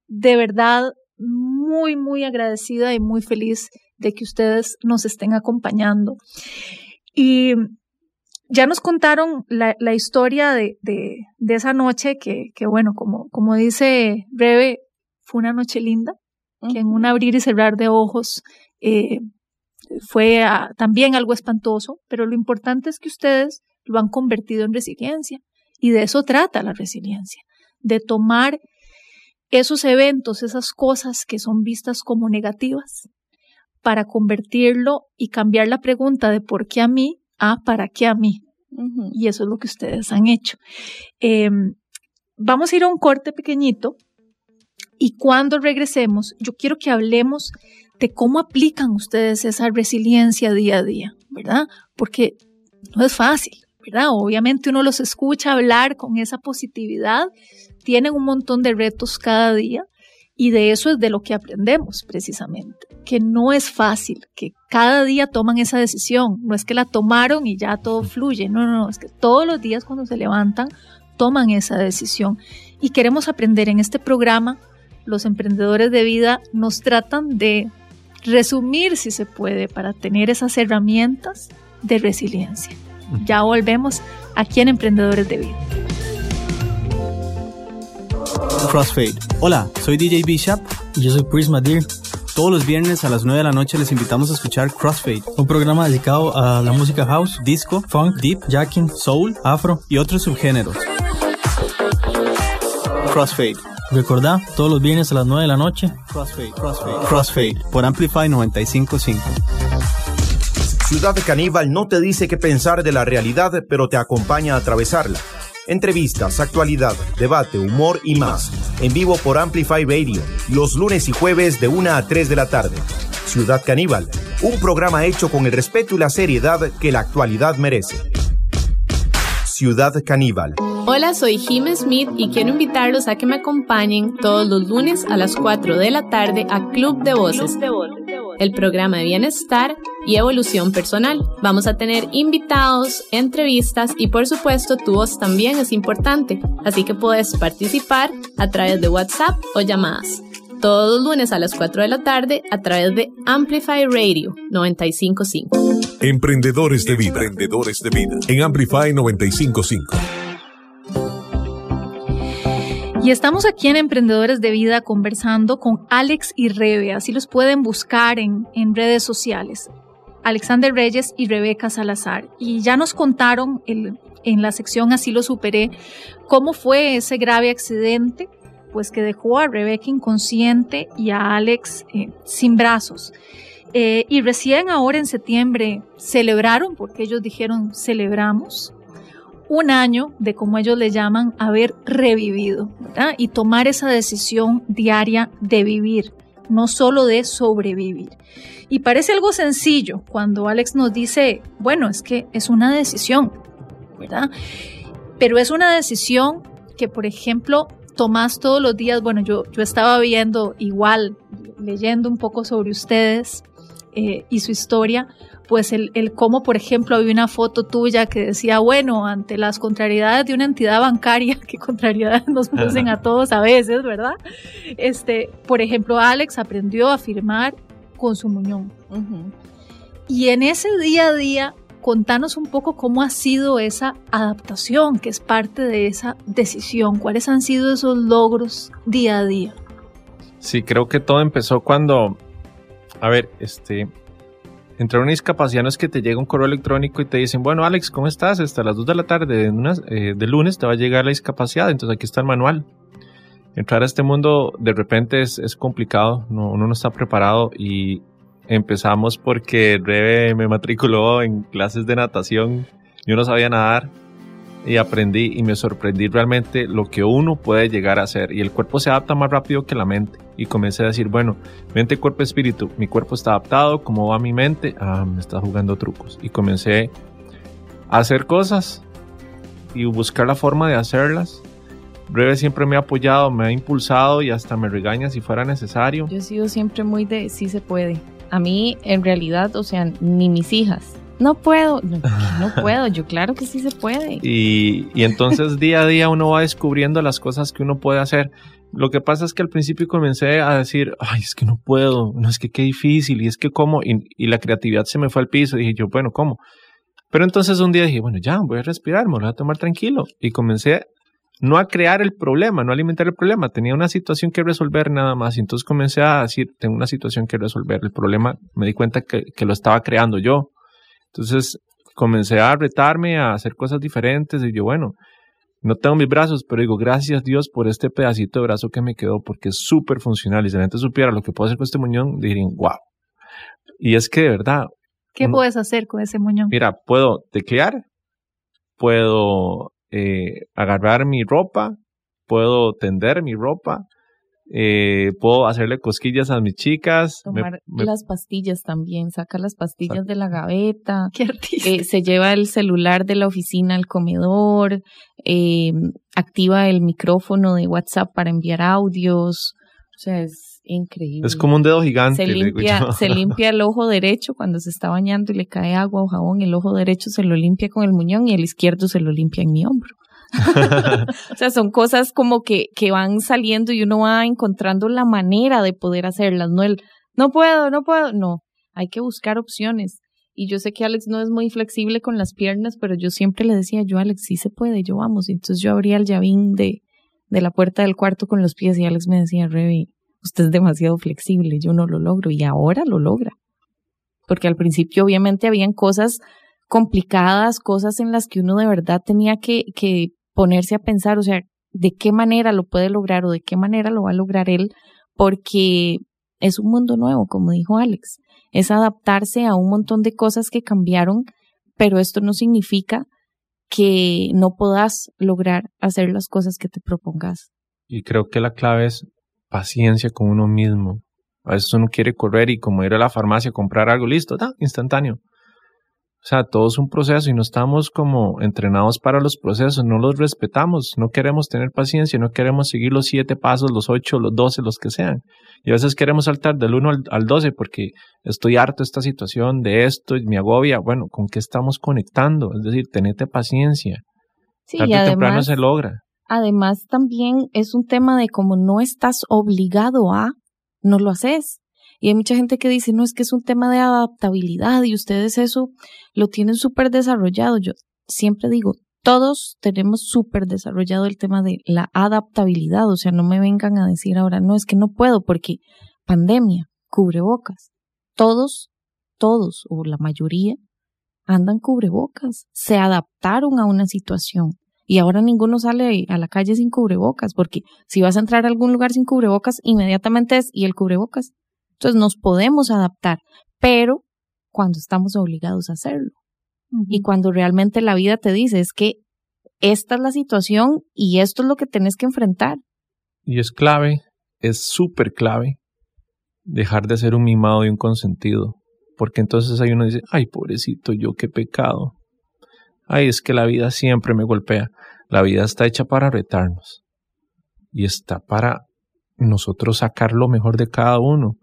de verdad muy, muy agradecida y muy feliz de que ustedes nos estén acompañando. Y ya nos contaron la, historia de, de, esa noche que, que, bueno, como, como dice Breve, fue una noche linda, que en un abrir y cerrar de ojos eh, fue también algo espantoso, pero lo importante es que ustedes lo han convertido en resiliencia. Y de eso trata la resiliencia, de tomar esos eventos, esas cosas que son vistas como negativas, para convertirlo y cambiar la pregunta de por qué a mí a para qué a mí. Y eso es lo que ustedes han hecho. Em, vamos a ir a un corte pequeñito y cuando regresemos, yo quiero que hablemos de cómo aplican ustedes esa resiliencia día a día, ¿verdad? Porque no es fácil, Obviamente uno los escucha hablar con esa positividad, tienen un montón de retos cada día y de eso es de lo que aprendemos precisamente, que no es fácil, que cada día toman esa decisión, no es que la tomaron y ya todo fluye, no, no, no, es que todos los días cuando se levantan toman esa decisión y queremos aprender en este programa. Los emprendedores de vida nos tratan de resumir, si se puede, para tener esas herramientas de resiliencia. Ya volvemos aquí en Emprendedores de Vida. Crossfade. Hola, soy DJ Bishop y yo soy Chris Madir. Todos los viernes a las 9 de la noche les invitamos a escuchar Crossfade, un programa dedicado a la música house, disco, funk, deep, jacking, soul, afro y otros subgéneros. Crossfade. Recordá, todos los viernes a las 9 de la noche. Crossfade, Crossfade, Crossfade por Amplify 955. Ciudad Caníbal no te dice qué pensar de la realidad, pero te acompaña a atravesarla. Entrevistas, actualidad, debate, humor y más. En vivo por Amplify Radio, los lunes y jueves de 1 a 3 de la tarde. Ciudad Caníbal, un programa hecho con el respeto y la seriedad que la actualidad merece. Ciudad Caníbal. Hola, soy Jim Smith y quiero invitarlos a que me acompañen todos los lunes a las 4 de la tarde a Club de Voces, el programa de bienestar y evolución personal. Vamos a tener invitados, entrevistas y por supuesto tu voz también es importante, así que puedes participar a través de WhatsApp o llamadas. Todos los lunes a las 4 de la tarde a través de Amplify Radio 955. Emprendedores de vida. Emprendedores de vida. En Amplify 955. Y estamos aquí en Emprendedores de Vida conversando con Alex y Rebe, así los pueden buscar en, en redes sociales. Alexander Reyes y Rebeca Salazar. Y ya nos contaron en la sección Así lo superé, cómo fue ese grave accidente, pues que dejó a Rebeca inconsciente y a Alex eh, sin brazos. Eh, y recién ahora en septiembre celebraron, porque ellos dijeron celebramos, un año de, como ellos le llaman, haber revivido. Y tomar esa decisión diaria de vivir, no solo de sobrevivir. Y parece algo sencillo cuando Alex nos dice, bueno, es que es una decisión, ¿verdad? Pero es una decisión que, por ejemplo, tomás todos los días. Bueno, yo, yo estaba viendo igual, leyendo un poco sobre ustedes eh, y su historia, pues el, el, cómo, por ejemplo, había una foto tuya que decía, bueno, ante las contrariedades de una entidad bancaria, que contrariedades nos producen a todos a veces, ¿verdad? Este, por ejemplo, Alex aprendió a firmar con su muñón. Y en ese día a día, contanos un poco cómo ha sido esa adaptación, que es parte de esa decisión, cuáles han sido esos logros día a día. Sí, creo que todo empezó cuando, a ver, este, entre una discapacidad no es que te llega un correo electrónico y te dicen, bueno, Alex, ¿cómo estás? Hasta las 2 de la tarde de, eh, de lunes te va a llegar la discapacidad, entonces aquí está el manual. Entrar a este mundo de repente es, es complicado, no, uno no está preparado y empezamos porque Rebe me matriculó en clases de natación, yo no sabía nadar y aprendí y me sorprendí realmente lo que uno puede llegar a hacer y el cuerpo se adapta más rápido que la mente y comencé a decir, bueno, mente, cuerpo, espíritu, mi cuerpo está adaptado, ¿cómo va mi mente? Ah, me está jugando trucos y comencé a hacer cosas y buscar la forma de hacerlas. Rebe siempre me ha apoyado, me ha impulsado y hasta me regaña si fuera necesario. Yo he sido siempre muy de sí se puede. A mí, en realidad, o sea, ni mis hijas no puedo, no, puedo, yo claro que sí se puede. Y, y, entonces día a día uno va descubriendo las cosas que uno puede hacer. Lo que pasa es que al principio comencé a decir, ay, es que no puedo, no es que qué difícil, y es que cómo, y, la creatividad se me fue al piso, y dije yo, bueno, ¿cómo? Pero entonces un día dije, bueno, ya, voy a respirar, me voy a tomar tranquilo, y comencé no a crear el problema, no a alimentar el problema, tenía una situación que resolver nada más, y entonces comencé a decir, tengo una situación que resolver, el problema me di cuenta que, que lo estaba creando yo, entonces comencé a retarme a hacer cosas diferentes y yo, bueno, no tengo mis brazos, pero digo, gracias Dios por este pedacito de brazo que me quedó porque es súper funcional y si la gente supiera lo que puedo hacer con este muñón, dirían, wow. Y es que de verdad. ¿Qué puedes hacer con ese muñón? Mira, puedo teclear, puedo eh, agarrar mi ropa, puedo tender mi ropa, eh, puedo hacerle cosquillas a mis chicas. Tomar las pastillas también, saca las pastillas de la gaveta. Qué eh, se lleva el celular de la oficina al comedor, eh, activa el micrófono de WhatsApp para enviar audios. O sea, es increíble. Es como un dedo gigante. Se limpia, se limpia el ojo derecho cuando se está bañando y le cae agua o jabón. El ojo derecho se lo limpia con el muñón y el izquierdo se lo limpia en mi hombro. o sea, son cosas como que, que van saliendo y uno va encontrando la manera de poder hacerlas, no el, no puedo, no puedo, no, hay que buscar opciones. Y yo sé que Alex no es muy flexible con las piernas, pero yo siempre le decía, yo Alex, sí se puede, yo vamos. Entonces yo abría el llavín de, de la puerta del cuarto con los pies y Alex me decía, Revi, usted es demasiado flexible, yo no lo logro y ahora lo logra. Porque al principio obviamente habían cosas complicadas, cosas en las que uno de verdad tenía que, que ponerse a pensar, o sea, de qué manera lo puede lograr o de qué manera lo va a lograr él, porque es un mundo nuevo, como dijo Alex, es adaptarse a un montón de cosas que cambiaron, pero esto no significa que no puedas lograr hacer las cosas que te propongas. Y creo que la clave es paciencia con uno mismo. A veces uno quiere correr y como ir a la farmacia a comprar algo, listo, da, instantáneo. O sea, todo es un proceso y no estamos como entrenados para los procesos, no los respetamos, no queremos tener paciencia, no queremos seguir los siete pasos, los ocho, los doce, los que sean. Y a veces queremos saltar del uno al, doce porque estoy harto de esta situación, de esto, y me agobia. Bueno, ¿con qué estamos conectando? Es decir, tenete paciencia. Sí, Tarde o temprano se logra. Además, también es un tema de como no estás obligado a, no lo haces. Y hay mucha gente que dice, no, es que es un tema de adaptabilidad y ustedes eso lo tienen súper desarrollado. Yo siempre digo, todos tenemos súper desarrollado el tema de la adaptabilidad. O sea, no me vengan a decir ahora, no, es que no puedo porque pandemia, cubrebocas. Todos, todos o la mayoría andan cubrebocas. Se adaptaron a una situación. Y ahora ninguno sale a la calle sin cubrebocas, porque si vas a entrar a algún lugar sin cubrebocas, inmediatamente es, ¿y el cubrebocas? Entonces nos podemos adaptar, pero cuando estamos obligados a hacerlo. Y cuando realmente la vida te dice es que esta es la situación y esto es lo que tenés que enfrentar. Y es clave, es súper clave dejar de ser un mimado y un consentido. Porque entonces hay uno dice, ay, pobrecito, yo qué pecado. Ay, es que la vida siempre me golpea. La vida está hecha para retarnos. Y está para nosotros sacar lo mejor de cada uno.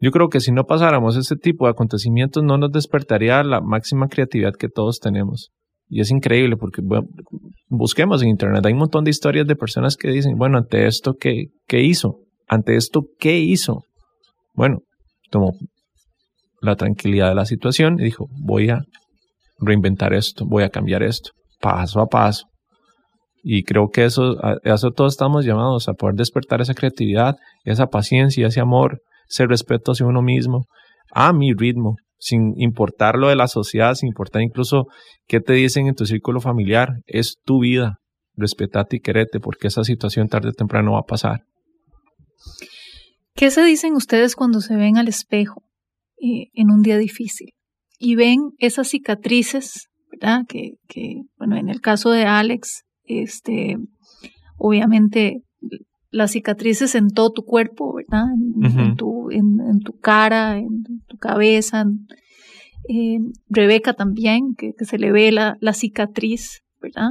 Yo creo que si no pasáramos ese tipo de acontecimientos no nos despertaría la máxima creatividad que todos tenemos. Y es increíble porque busquemos en Internet, hay un montón de historias de personas que dicen, bueno, ante esto, ¿qué, qué hizo? Ante esto, ¿qué hizo? Bueno, tomó la tranquilidad de la situación y dijo, voy a reinventar esto, voy a cambiar esto, paso a paso. Y creo que eso, a eso todos estamos llamados, a poder despertar esa creatividad, esa paciencia, ese amor, ser respeto hacia uno mismo, a mi ritmo, sin importar lo de la sociedad, sin importar incluso qué te dicen en tu círculo familiar, es tu vida, respetate y querete, porque esa situación tarde o temprano va a pasar. ¿Qué se dicen ustedes cuando se ven al espejo eh, en un día difícil y ven esas cicatrices, ¿verdad? Que, que, bueno, en el caso de Alex, este, obviamente las cicatrices en todo tu cuerpo, ¿verdad? En, tu, en, tu, cara, en tu cabeza. Rebeca también, que, se le ve la, la, cicatriz, ¿verdad?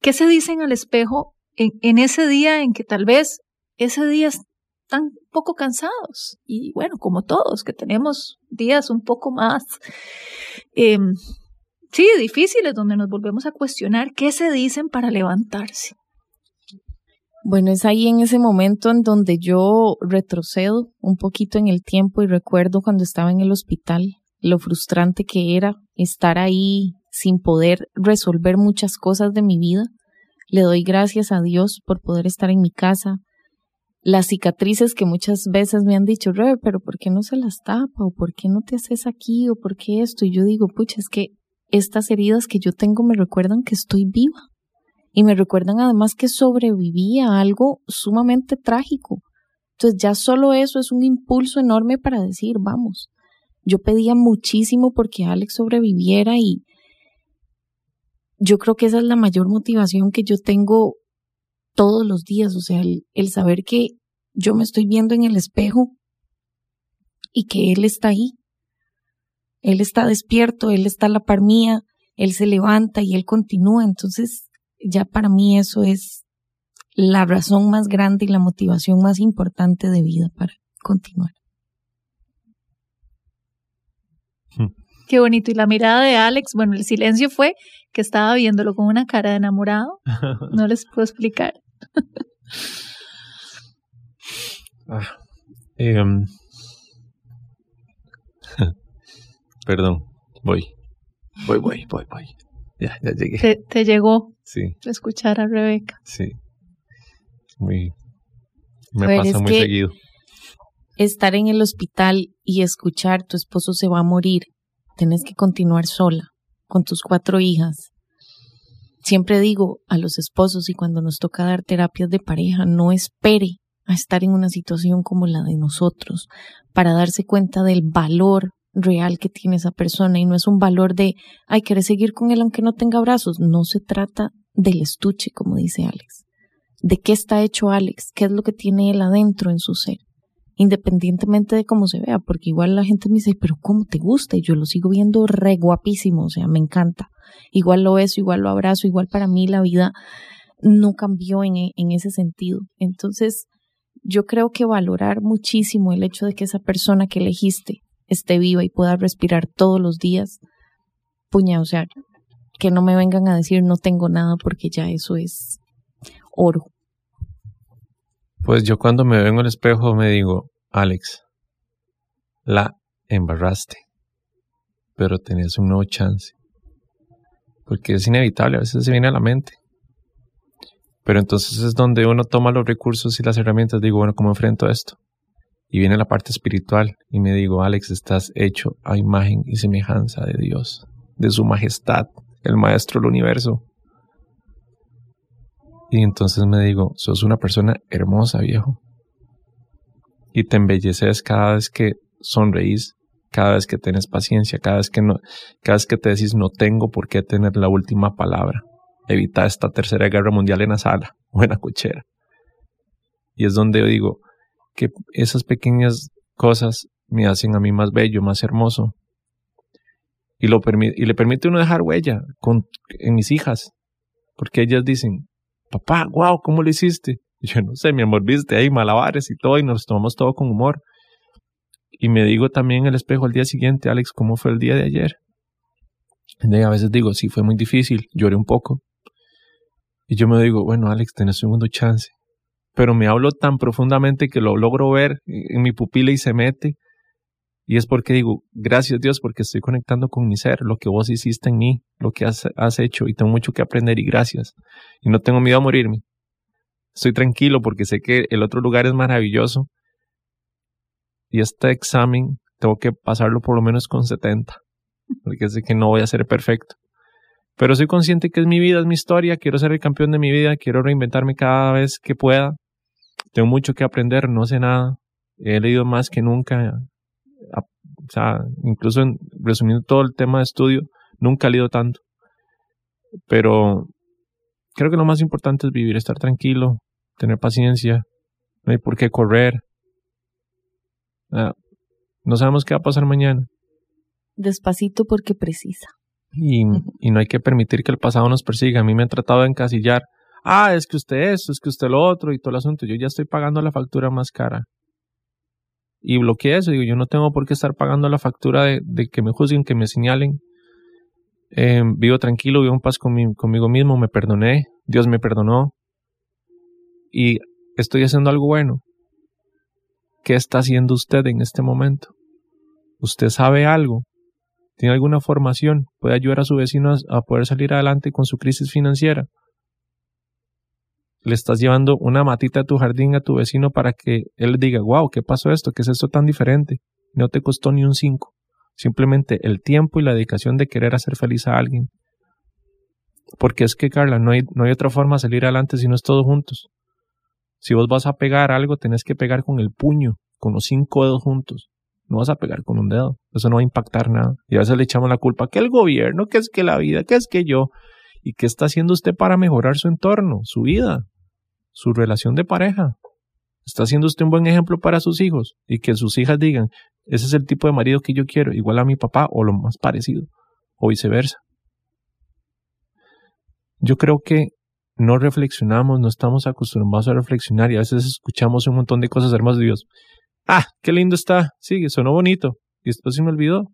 ¿Qué se dicen al espejo en, ese día en que tal vez ese día están poco cansados? Y bueno, como todos, que tenemos días un poco más, em, sí, difíciles, donde nos volvemos a cuestionar qué se dicen para levantarse. Bueno, es ahí en ese momento en donde yo retrocedo un poquito en el tiempo y recuerdo cuando estaba en el hospital, lo frustrante que era estar ahí sin poder resolver muchas cosas de mi vida. Le doy gracias a Dios por poder estar en mi casa. Las cicatrices que muchas veces me han dicho, Rebe, pero ¿por qué no se las tapa? ¿O por qué no te haces aquí? ¿O por qué esto? Y yo digo, pucha, es que estas heridas que yo tengo me recuerdan que estoy viva y me recuerdan además que sobreviví a algo sumamente trágico. Entonces ya solo eso es un impulso enorme para decir, vamos, yo pedía muchísimo porque Alex sobreviviera y yo creo que esa es la mayor motivación que yo tengo todos los días, o sea, el, el saber que yo me estoy viendo en el espejo y que Él está ahí. Él está despierto, Él está a la par mía, Él se levanta y Él continúa. Entonces, ya para mí eso es la razón más grande y la motivación más importante de vida para continuar. Hmm. Qué bonito. Y la mirada de Alex, bueno, el silencio fue que estaba viéndolo con una cara de enamorado. No les puedo explicar. ah, em, perdón, voy. Voy, voy, voy, voy. Ya, ya llegué. Te, te llegó sí. escuchar a Rebeca. Sí. Muy, me Pero pasa muy seguido. estar en el hospital y escuchar tu esposo se va a morir, tenés que continuar sola con tus cuatro hijas. Siempre digo a los esposos y cuando nos toca dar terapias de pareja, no espere a estar en una situación como la de nosotros para darse cuenta del valor real que tiene esa persona y no es un valor de, ay, querés seguir con él aunque no tenga brazos. No se trata del estuche, como dice Alex. ¿De qué está hecho Alex? ¿Qué es lo que tiene él adentro en su ser? independientemente de cómo se vea, porque igual la gente me dice, pero ¿cómo te gusta? Y yo lo sigo viendo re guapísimo, o sea, me encanta. Igual lo beso, igual lo abrazo, igual para mí la vida no cambió en, en ese sentido. Entonces, yo creo que valorar muchísimo el hecho de que esa persona que elegiste esté viva y pueda respirar todos los días, puña, o sea, que no me vengan a decir no tengo nada porque ya eso es oro. Pues yo cuando me en el espejo me digo, Alex, la embarraste, pero tenés un nuevo chance. Porque es inevitable, a veces se viene a la mente. Pero entonces es donde uno toma los recursos y las herramientas, digo, bueno, ¿cómo enfrento esto? Y viene la parte espiritual y me digo, Alex, estás hecho a imagen y semejanza de Dios, de su majestad, el maestro del universo. Y entonces me digo, sos una persona hermosa, viejo. Y te embelleces cada vez que sonreís, cada vez que tienes paciencia, cada vez que no, cada vez que te decís no tengo por qué tener la última palabra. Evita esta tercera guerra mundial en la sala o en la cochera. Y es donde yo digo que esas pequeñas cosas me hacen a mí más bello, más hermoso. Y, lo permi- y le permite uno dejar huella en mis hijas. Porque ellas dicen, papá, wow, ¿cómo lo hiciste? Yo no sé, mi amor, viste ahí malabares y todo, y nos tomamos todo con humor. Y me digo también en el espejo al día siguiente, Alex, ¿cómo fue el día de ayer? Y a veces digo, sí, fue muy difícil, lloré un poco. Y yo me digo, bueno, Alex, tenés un segundo chance. Pero me hablo tan profundamente que lo logro ver en mi pupila y se mete. Y es porque digo, gracias Dios, porque estoy conectando con mi ser, lo que vos hiciste en mí, lo que has, hecho, y tengo mucho que aprender y gracias. Y no tengo miedo a morirme. Estoy tranquilo porque sé que el otro lugar es maravilloso. Y este examen tengo que pasarlo por lo menos con 70, porque sé que no voy a ser perfecto. Pero soy consciente que es mi vida, es mi historia, quiero ser el campeón de mi vida, quiero reinventarme cada vez que pueda. Tengo mucho que aprender, no sé nada. He leído más que nunca. O sea, incluso en, resumiendo todo el tema de estudio, nunca he leído tanto. Pero creo que lo más importante es vivir, estar tranquilo, tener paciencia, no hay por qué correr. Ah, no sabemos qué va a pasar mañana Despacito porque precisa. y, y no hay que permitir que el pasado nos persiga. A mí me han tratado de encasillar. Ah, es que usted esto, es que usted lo otro y todo el asunto. Yo ya estoy pagando la factura más cara. Y bloqueé eso. Digo, yo no tengo por qué estar pagando la factura de, que me juzguen, que me señalen. Eh, vivo tranquilo, vivo en paz con mi- conmigo mismo, me perdoné, Dios me perdonó. Y estoy haciendo algo bueno. ¿Qué está haciendo usted en este momento? ¿Usted sabe algo? ¿Tiene alguna formación? ¿Puede ayudar a su vecino a, a poder salir adelante con su crisis financiera? ¿Le estás llevando una matita a tu jardín a tu vecino para que él diga, wow, ¿qué pasó esto? ¿Qué es esto tan diferente? No te costó ni un cinco. Simplemente el tiempo y la dedicación de querer hacer feliz a alguien. Porque es que, Carla, no hay, no hay otra forma de salir adelante si no es todos juntos. Si vos vas a pegar algo, tenés que pegar con el puño, con los cinco dedos juntos. No vas a pegar con un dedo. Eso no va a impactar nada. Y a veces le echamos la culpa que el gobierno, que es que la vida, que es que yo. ¿Y qué está haciendo usted para mejorar su entorno, su vida, su relación de pareja? ¿Está haciendo usted un buen ejemplo para sus hijos? Y que sus hijas digan, ese es el tipo de marido que yo quiero, igual a mi papá o lo más parecido, o viceversa. Yo creo que no reflexionamos, no estamos acostumbrados a reflexionar y a veces escuchamos un montón de cosas hermosas de Dios. Ah, qué lindo está, sí, sonó bonito, y después se me olvidó.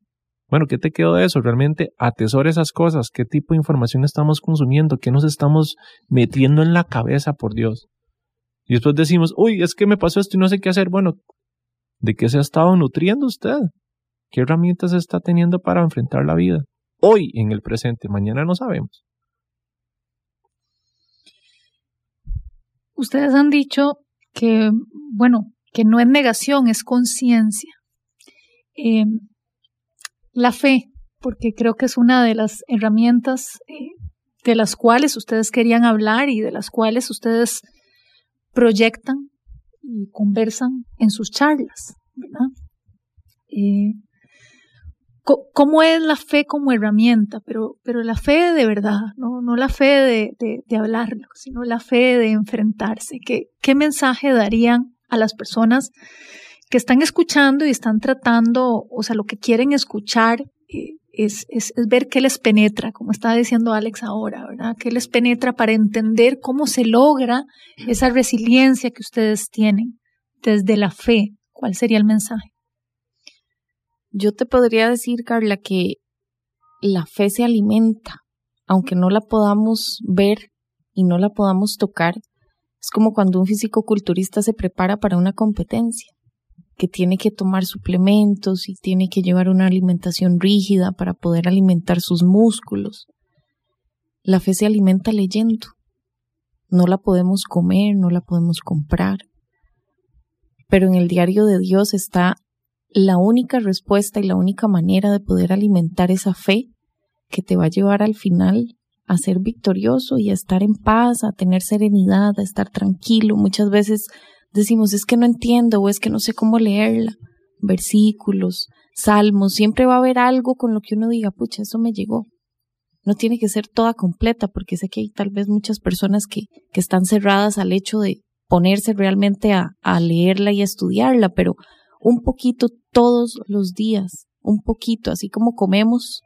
Bueno, ¿qué te quedó de eso? Realmente atesora esas cosas, qué tipo de información estamos consumiendo, qué nos estamos metiendo en la cabeza, por Dios. Y después decimos, uy, es que me pasó esto y no sé qué hacer. Bueno, ¿de qué se ha estado nutriendo usted? ¿Qué herramientas está teniendo para enfrentar la vida? Hoy, en el presente, mañana no sabemos. Ustedes han dicho que, bueno, que no es negación, es conciencia. Eh, la fe, porque creo que es una de las herramientas de las cuales ustedes querían hablar y de las cuales ustedes proyectan y conversan en sus charlas, ¿verdad? Eh, ¿Cómo es la fe como herramienta? Pero, pero la fe de verdad, no, no la fe de, de, de hablarlo, sino la fe de enfrentarse. ¿Qué, ¿Qué mensaje darían a las personas que están escuchando y están tratando, o sea, lo que quieren escuchar eh, es, es, es, ver qué les penetra, como estaba diciendo Alex ahora, ¿verdad? ¿Qué les penetra para entender cómo se logra esa resiliencia que ustedes tienen desde la fe? ¿Cuál sería el mensaje? Yo te podría decir, Carla, que la fe se alimenta, aunque no la podamos ver y no la podamos tocar. Es como cuando un físico-culturista se prepara para una competencia que tiene que tomar suplementos y tiene que llevar una alimentación rígida para poder alimentar sus músculos. La fe se alimenta leyendo. No la podemos comer, no la podemos comprar. Pero en el diario de Dios está la única respuesta y la única manera de poder alimentar esa fe que te va a llevar al final a ser victorioso y a estar en paz, a tener serenidad, a estar tranquilo. Muchas veces decimos, es que no entiendo o es que no sé cómo leerla. Versículos, salmos, siempre va a haber algo con lo que uno diga, pucha, eso me llegó. No tiene que ser toda completa, porque sé que hay tal vez muchas personas que, que están cerradas al hecho de ponerse realmente a, a leerla y a estudiarla, pero un poquito todos los días, un poquito, así como comemos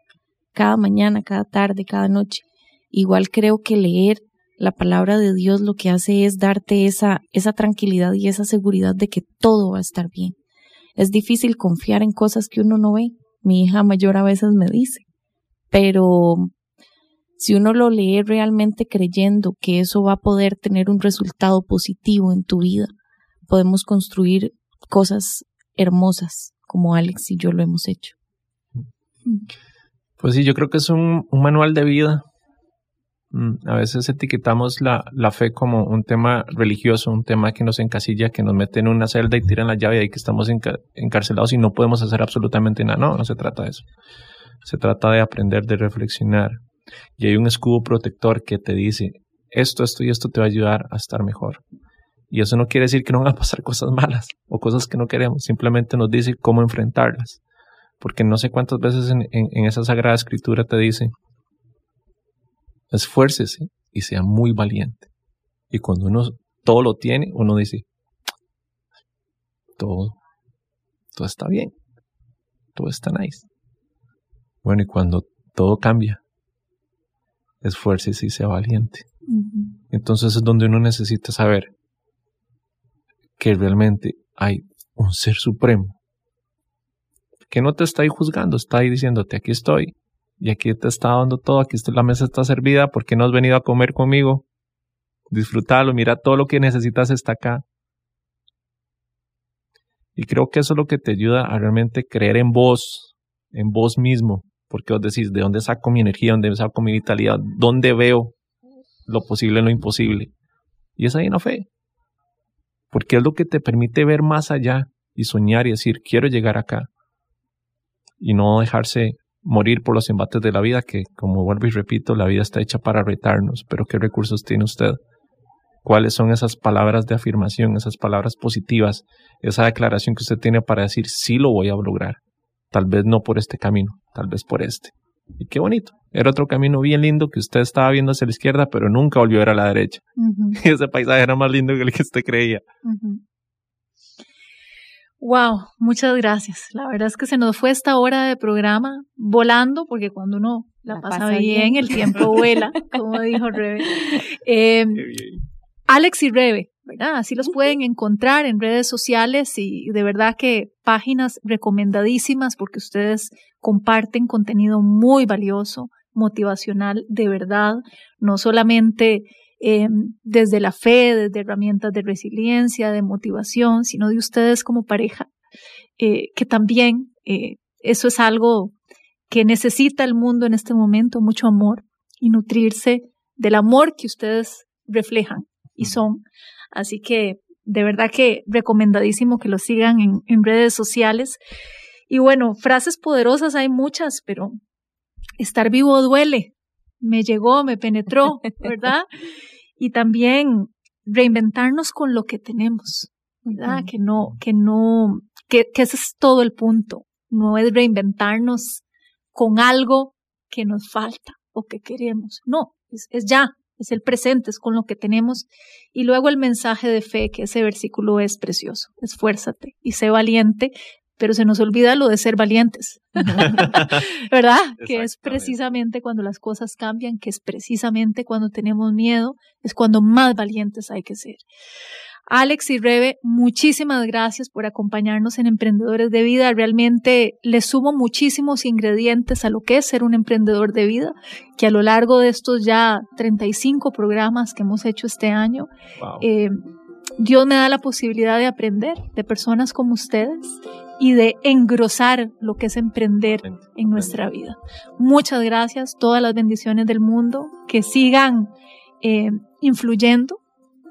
cada mañana, cada tarde, cada noche. Igual creo que leer la palabra de Dios lo que hace es darte esa, esa tranquilidad y esa seguridad de que todo va a estar bien. Es difícil confiar en cosas que uno no ve. Mi hija mayor a veces me dice, pero si uno lo lee realmente creyendo que eso va a poder tener un resultado positivo en tu vida, podemos construir cosas hermosas como Alex y yo lo hemos hecho. Pues sí, yo creo que es un, un manual de vida a veces etiquetamos la, la, fe como un tema religioso, un tema que nos encasilla, que nos mete en una celda y tiran la llave y que estamos encarcelados y no podemos hacer absolutamente nada. No, no se trata de eso. Se trata de aprender, de reflexionar. Y hay un escudo protector que te dice, esto, esto y esto te va a ayudar a estar mejor. Y eso no quiere decir que no van a pasar cosas malas o cosas que no queremos, simplemente nos dice cómo enfrentarlas. Porque no sé cuántas veces en, en esa Sagrada Escritura te dice, esfuércese y sea muy valiente. Y cuando uno todo lo tiene, uno dice, todo, todo está bien, todo está nice. Bueno, y cuando todo cambia, esfuércese y sea valiente. Entonces es donde uno necesita saber que realmente hay un ser supremo que no te está ahí juzgando, está ahí diciéndote, aquí estoy, y aquí te está dando todo, aquí la mesa está servida, ¿por qué no has venido a comer conmigo? Disfrútalo, mira todo lo que necesitas está acá. Y creo que eso es lo que te ayuda a realmente creer en vos, en vos mismo, porque vos decís, ¿de dónde saco mi energía? ¿Dónde saco mi vitalidad? ¿Dónde veo lo posible en lo imposible? Y es ahí en la fe, porque es lo que te permite ver más allá y soñar y decir, quiero llegar acá. Y no dejarse morir por los embates de la vida, que como vuelvo y repito, la vida está hecha para retarnos, pero ¿qué recursos tiene usted? ¿Cuáles son esas palabras de afirmación, esas palabras positivas, esa declaración que usted tiene para decir, sí lo voy a lograr? Tal vez no por este camino, tal vez por este. Y qué bonito. Era otro camino bien lindo que usted estaba viendo hacia la izquierda, pero nunca volvió a ver a la derecha. Y ese paisaje era más lindo que el que usted creía. Wow, muchas gracias. La verdad es que se nos fue esta hora de programa volando, porque cuando uno la, pasa, bien, el tiempo vuela, como dijo Rebe. Eh, Alex y Rebe, ¿verdad? Así los pueden encontrar en redes sociales y de verdad que páginas recomendadísimas porque ustedes comparten contenido muy valioso, motivacional, de verdad, no solamente eh, desde la fe, desde herramientas de resiliencia, de motivación, sino de ustedes como pareja, eh, que también eh, eso es algo que necesita el mundo en este momento, mucho amor y nutrirse del amor que ustedes reflejan y son Así que de verdad que recomendadísimo que lo sigan en, en redes sociales. Y bueno, frases poderosas hay muchas, pero estar vivo duele. Me llegó, me penetró, ¿verdad? Y también reinventarnos con lo que tenemos, ¿verdad? Que no, que no, que, que ese es todo el punto. No es reinventarnos con algo que nos falta o que queremos. No, es, es ya, es el presente, es con lo que tenemos. Y luego el mensaje de fe, que ese versículo es precioso. Esfuérzate y sé valiente, pero se nos olvida lo de ser valientes, ¿verdad? que es precisamente cuando las cosas cambian, que es precisamente cuando tenemos miedo, es cuando más valientes hay que ser. Alex y Rebe, muchísimas gracias por acompañarnos en Emprendedores de Vida. Realmente les sumo muchísimos ingredientes a lo que es ser un emprendedor de vida, que a lo largo de estos ya 35 programas que hemos hecho este año, eh, Dios me da la posibilidad de aprender de personas como ustedes y de engrosar lo que es emprender en nuestra vida. Muchas gracias, todas las bendiciones del mundo, que sigan eh, influyendo,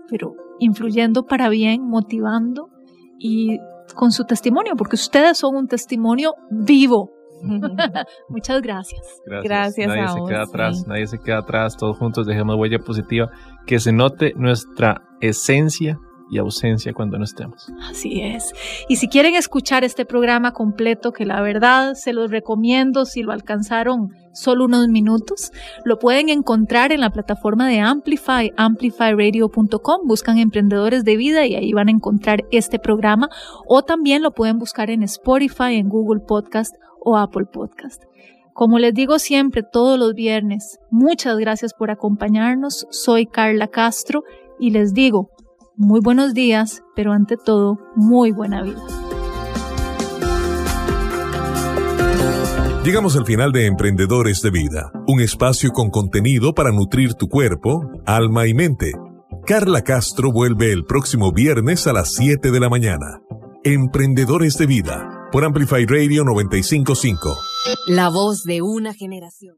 pero influyendo para bien, motivando y con su testimonio, porque ustedes son un testimonio vivo. Muchas gracias. Gracias. nadie se queda atrás, nadie se queda atrás, todos juntos dejemos huella positiva, que se note nuestra esencia y ausencia cuando no estemos. Así es. Y si quieren escuchar este programa completo, que la verdad se los recomiendo si lo alcanzaron solo unos minutos, lo pueden encontrar en la plataforma de Amplify, amplifyradio.com, buscan emprendedores de vida y ahí van a encontrar este programa o también lo pueden buscar en Spotify, en Google Podcast o Apple Podcast. Como les digo siempre, todos los viernes, muchas gracias por acompañarnos. Soy Carla Castro y les digo, muy buenos días, pero ante todo, muy buena vida. Llegamos al final de Emprendedores de Vida, un espacio con contenido para nutrir tu cuerpo, alma y mente. Carla Castro vuelve el próximo viernes a las 7 de la mañana. Emprendedores de Vida, por Amplify Radio 955. La voz de una generación.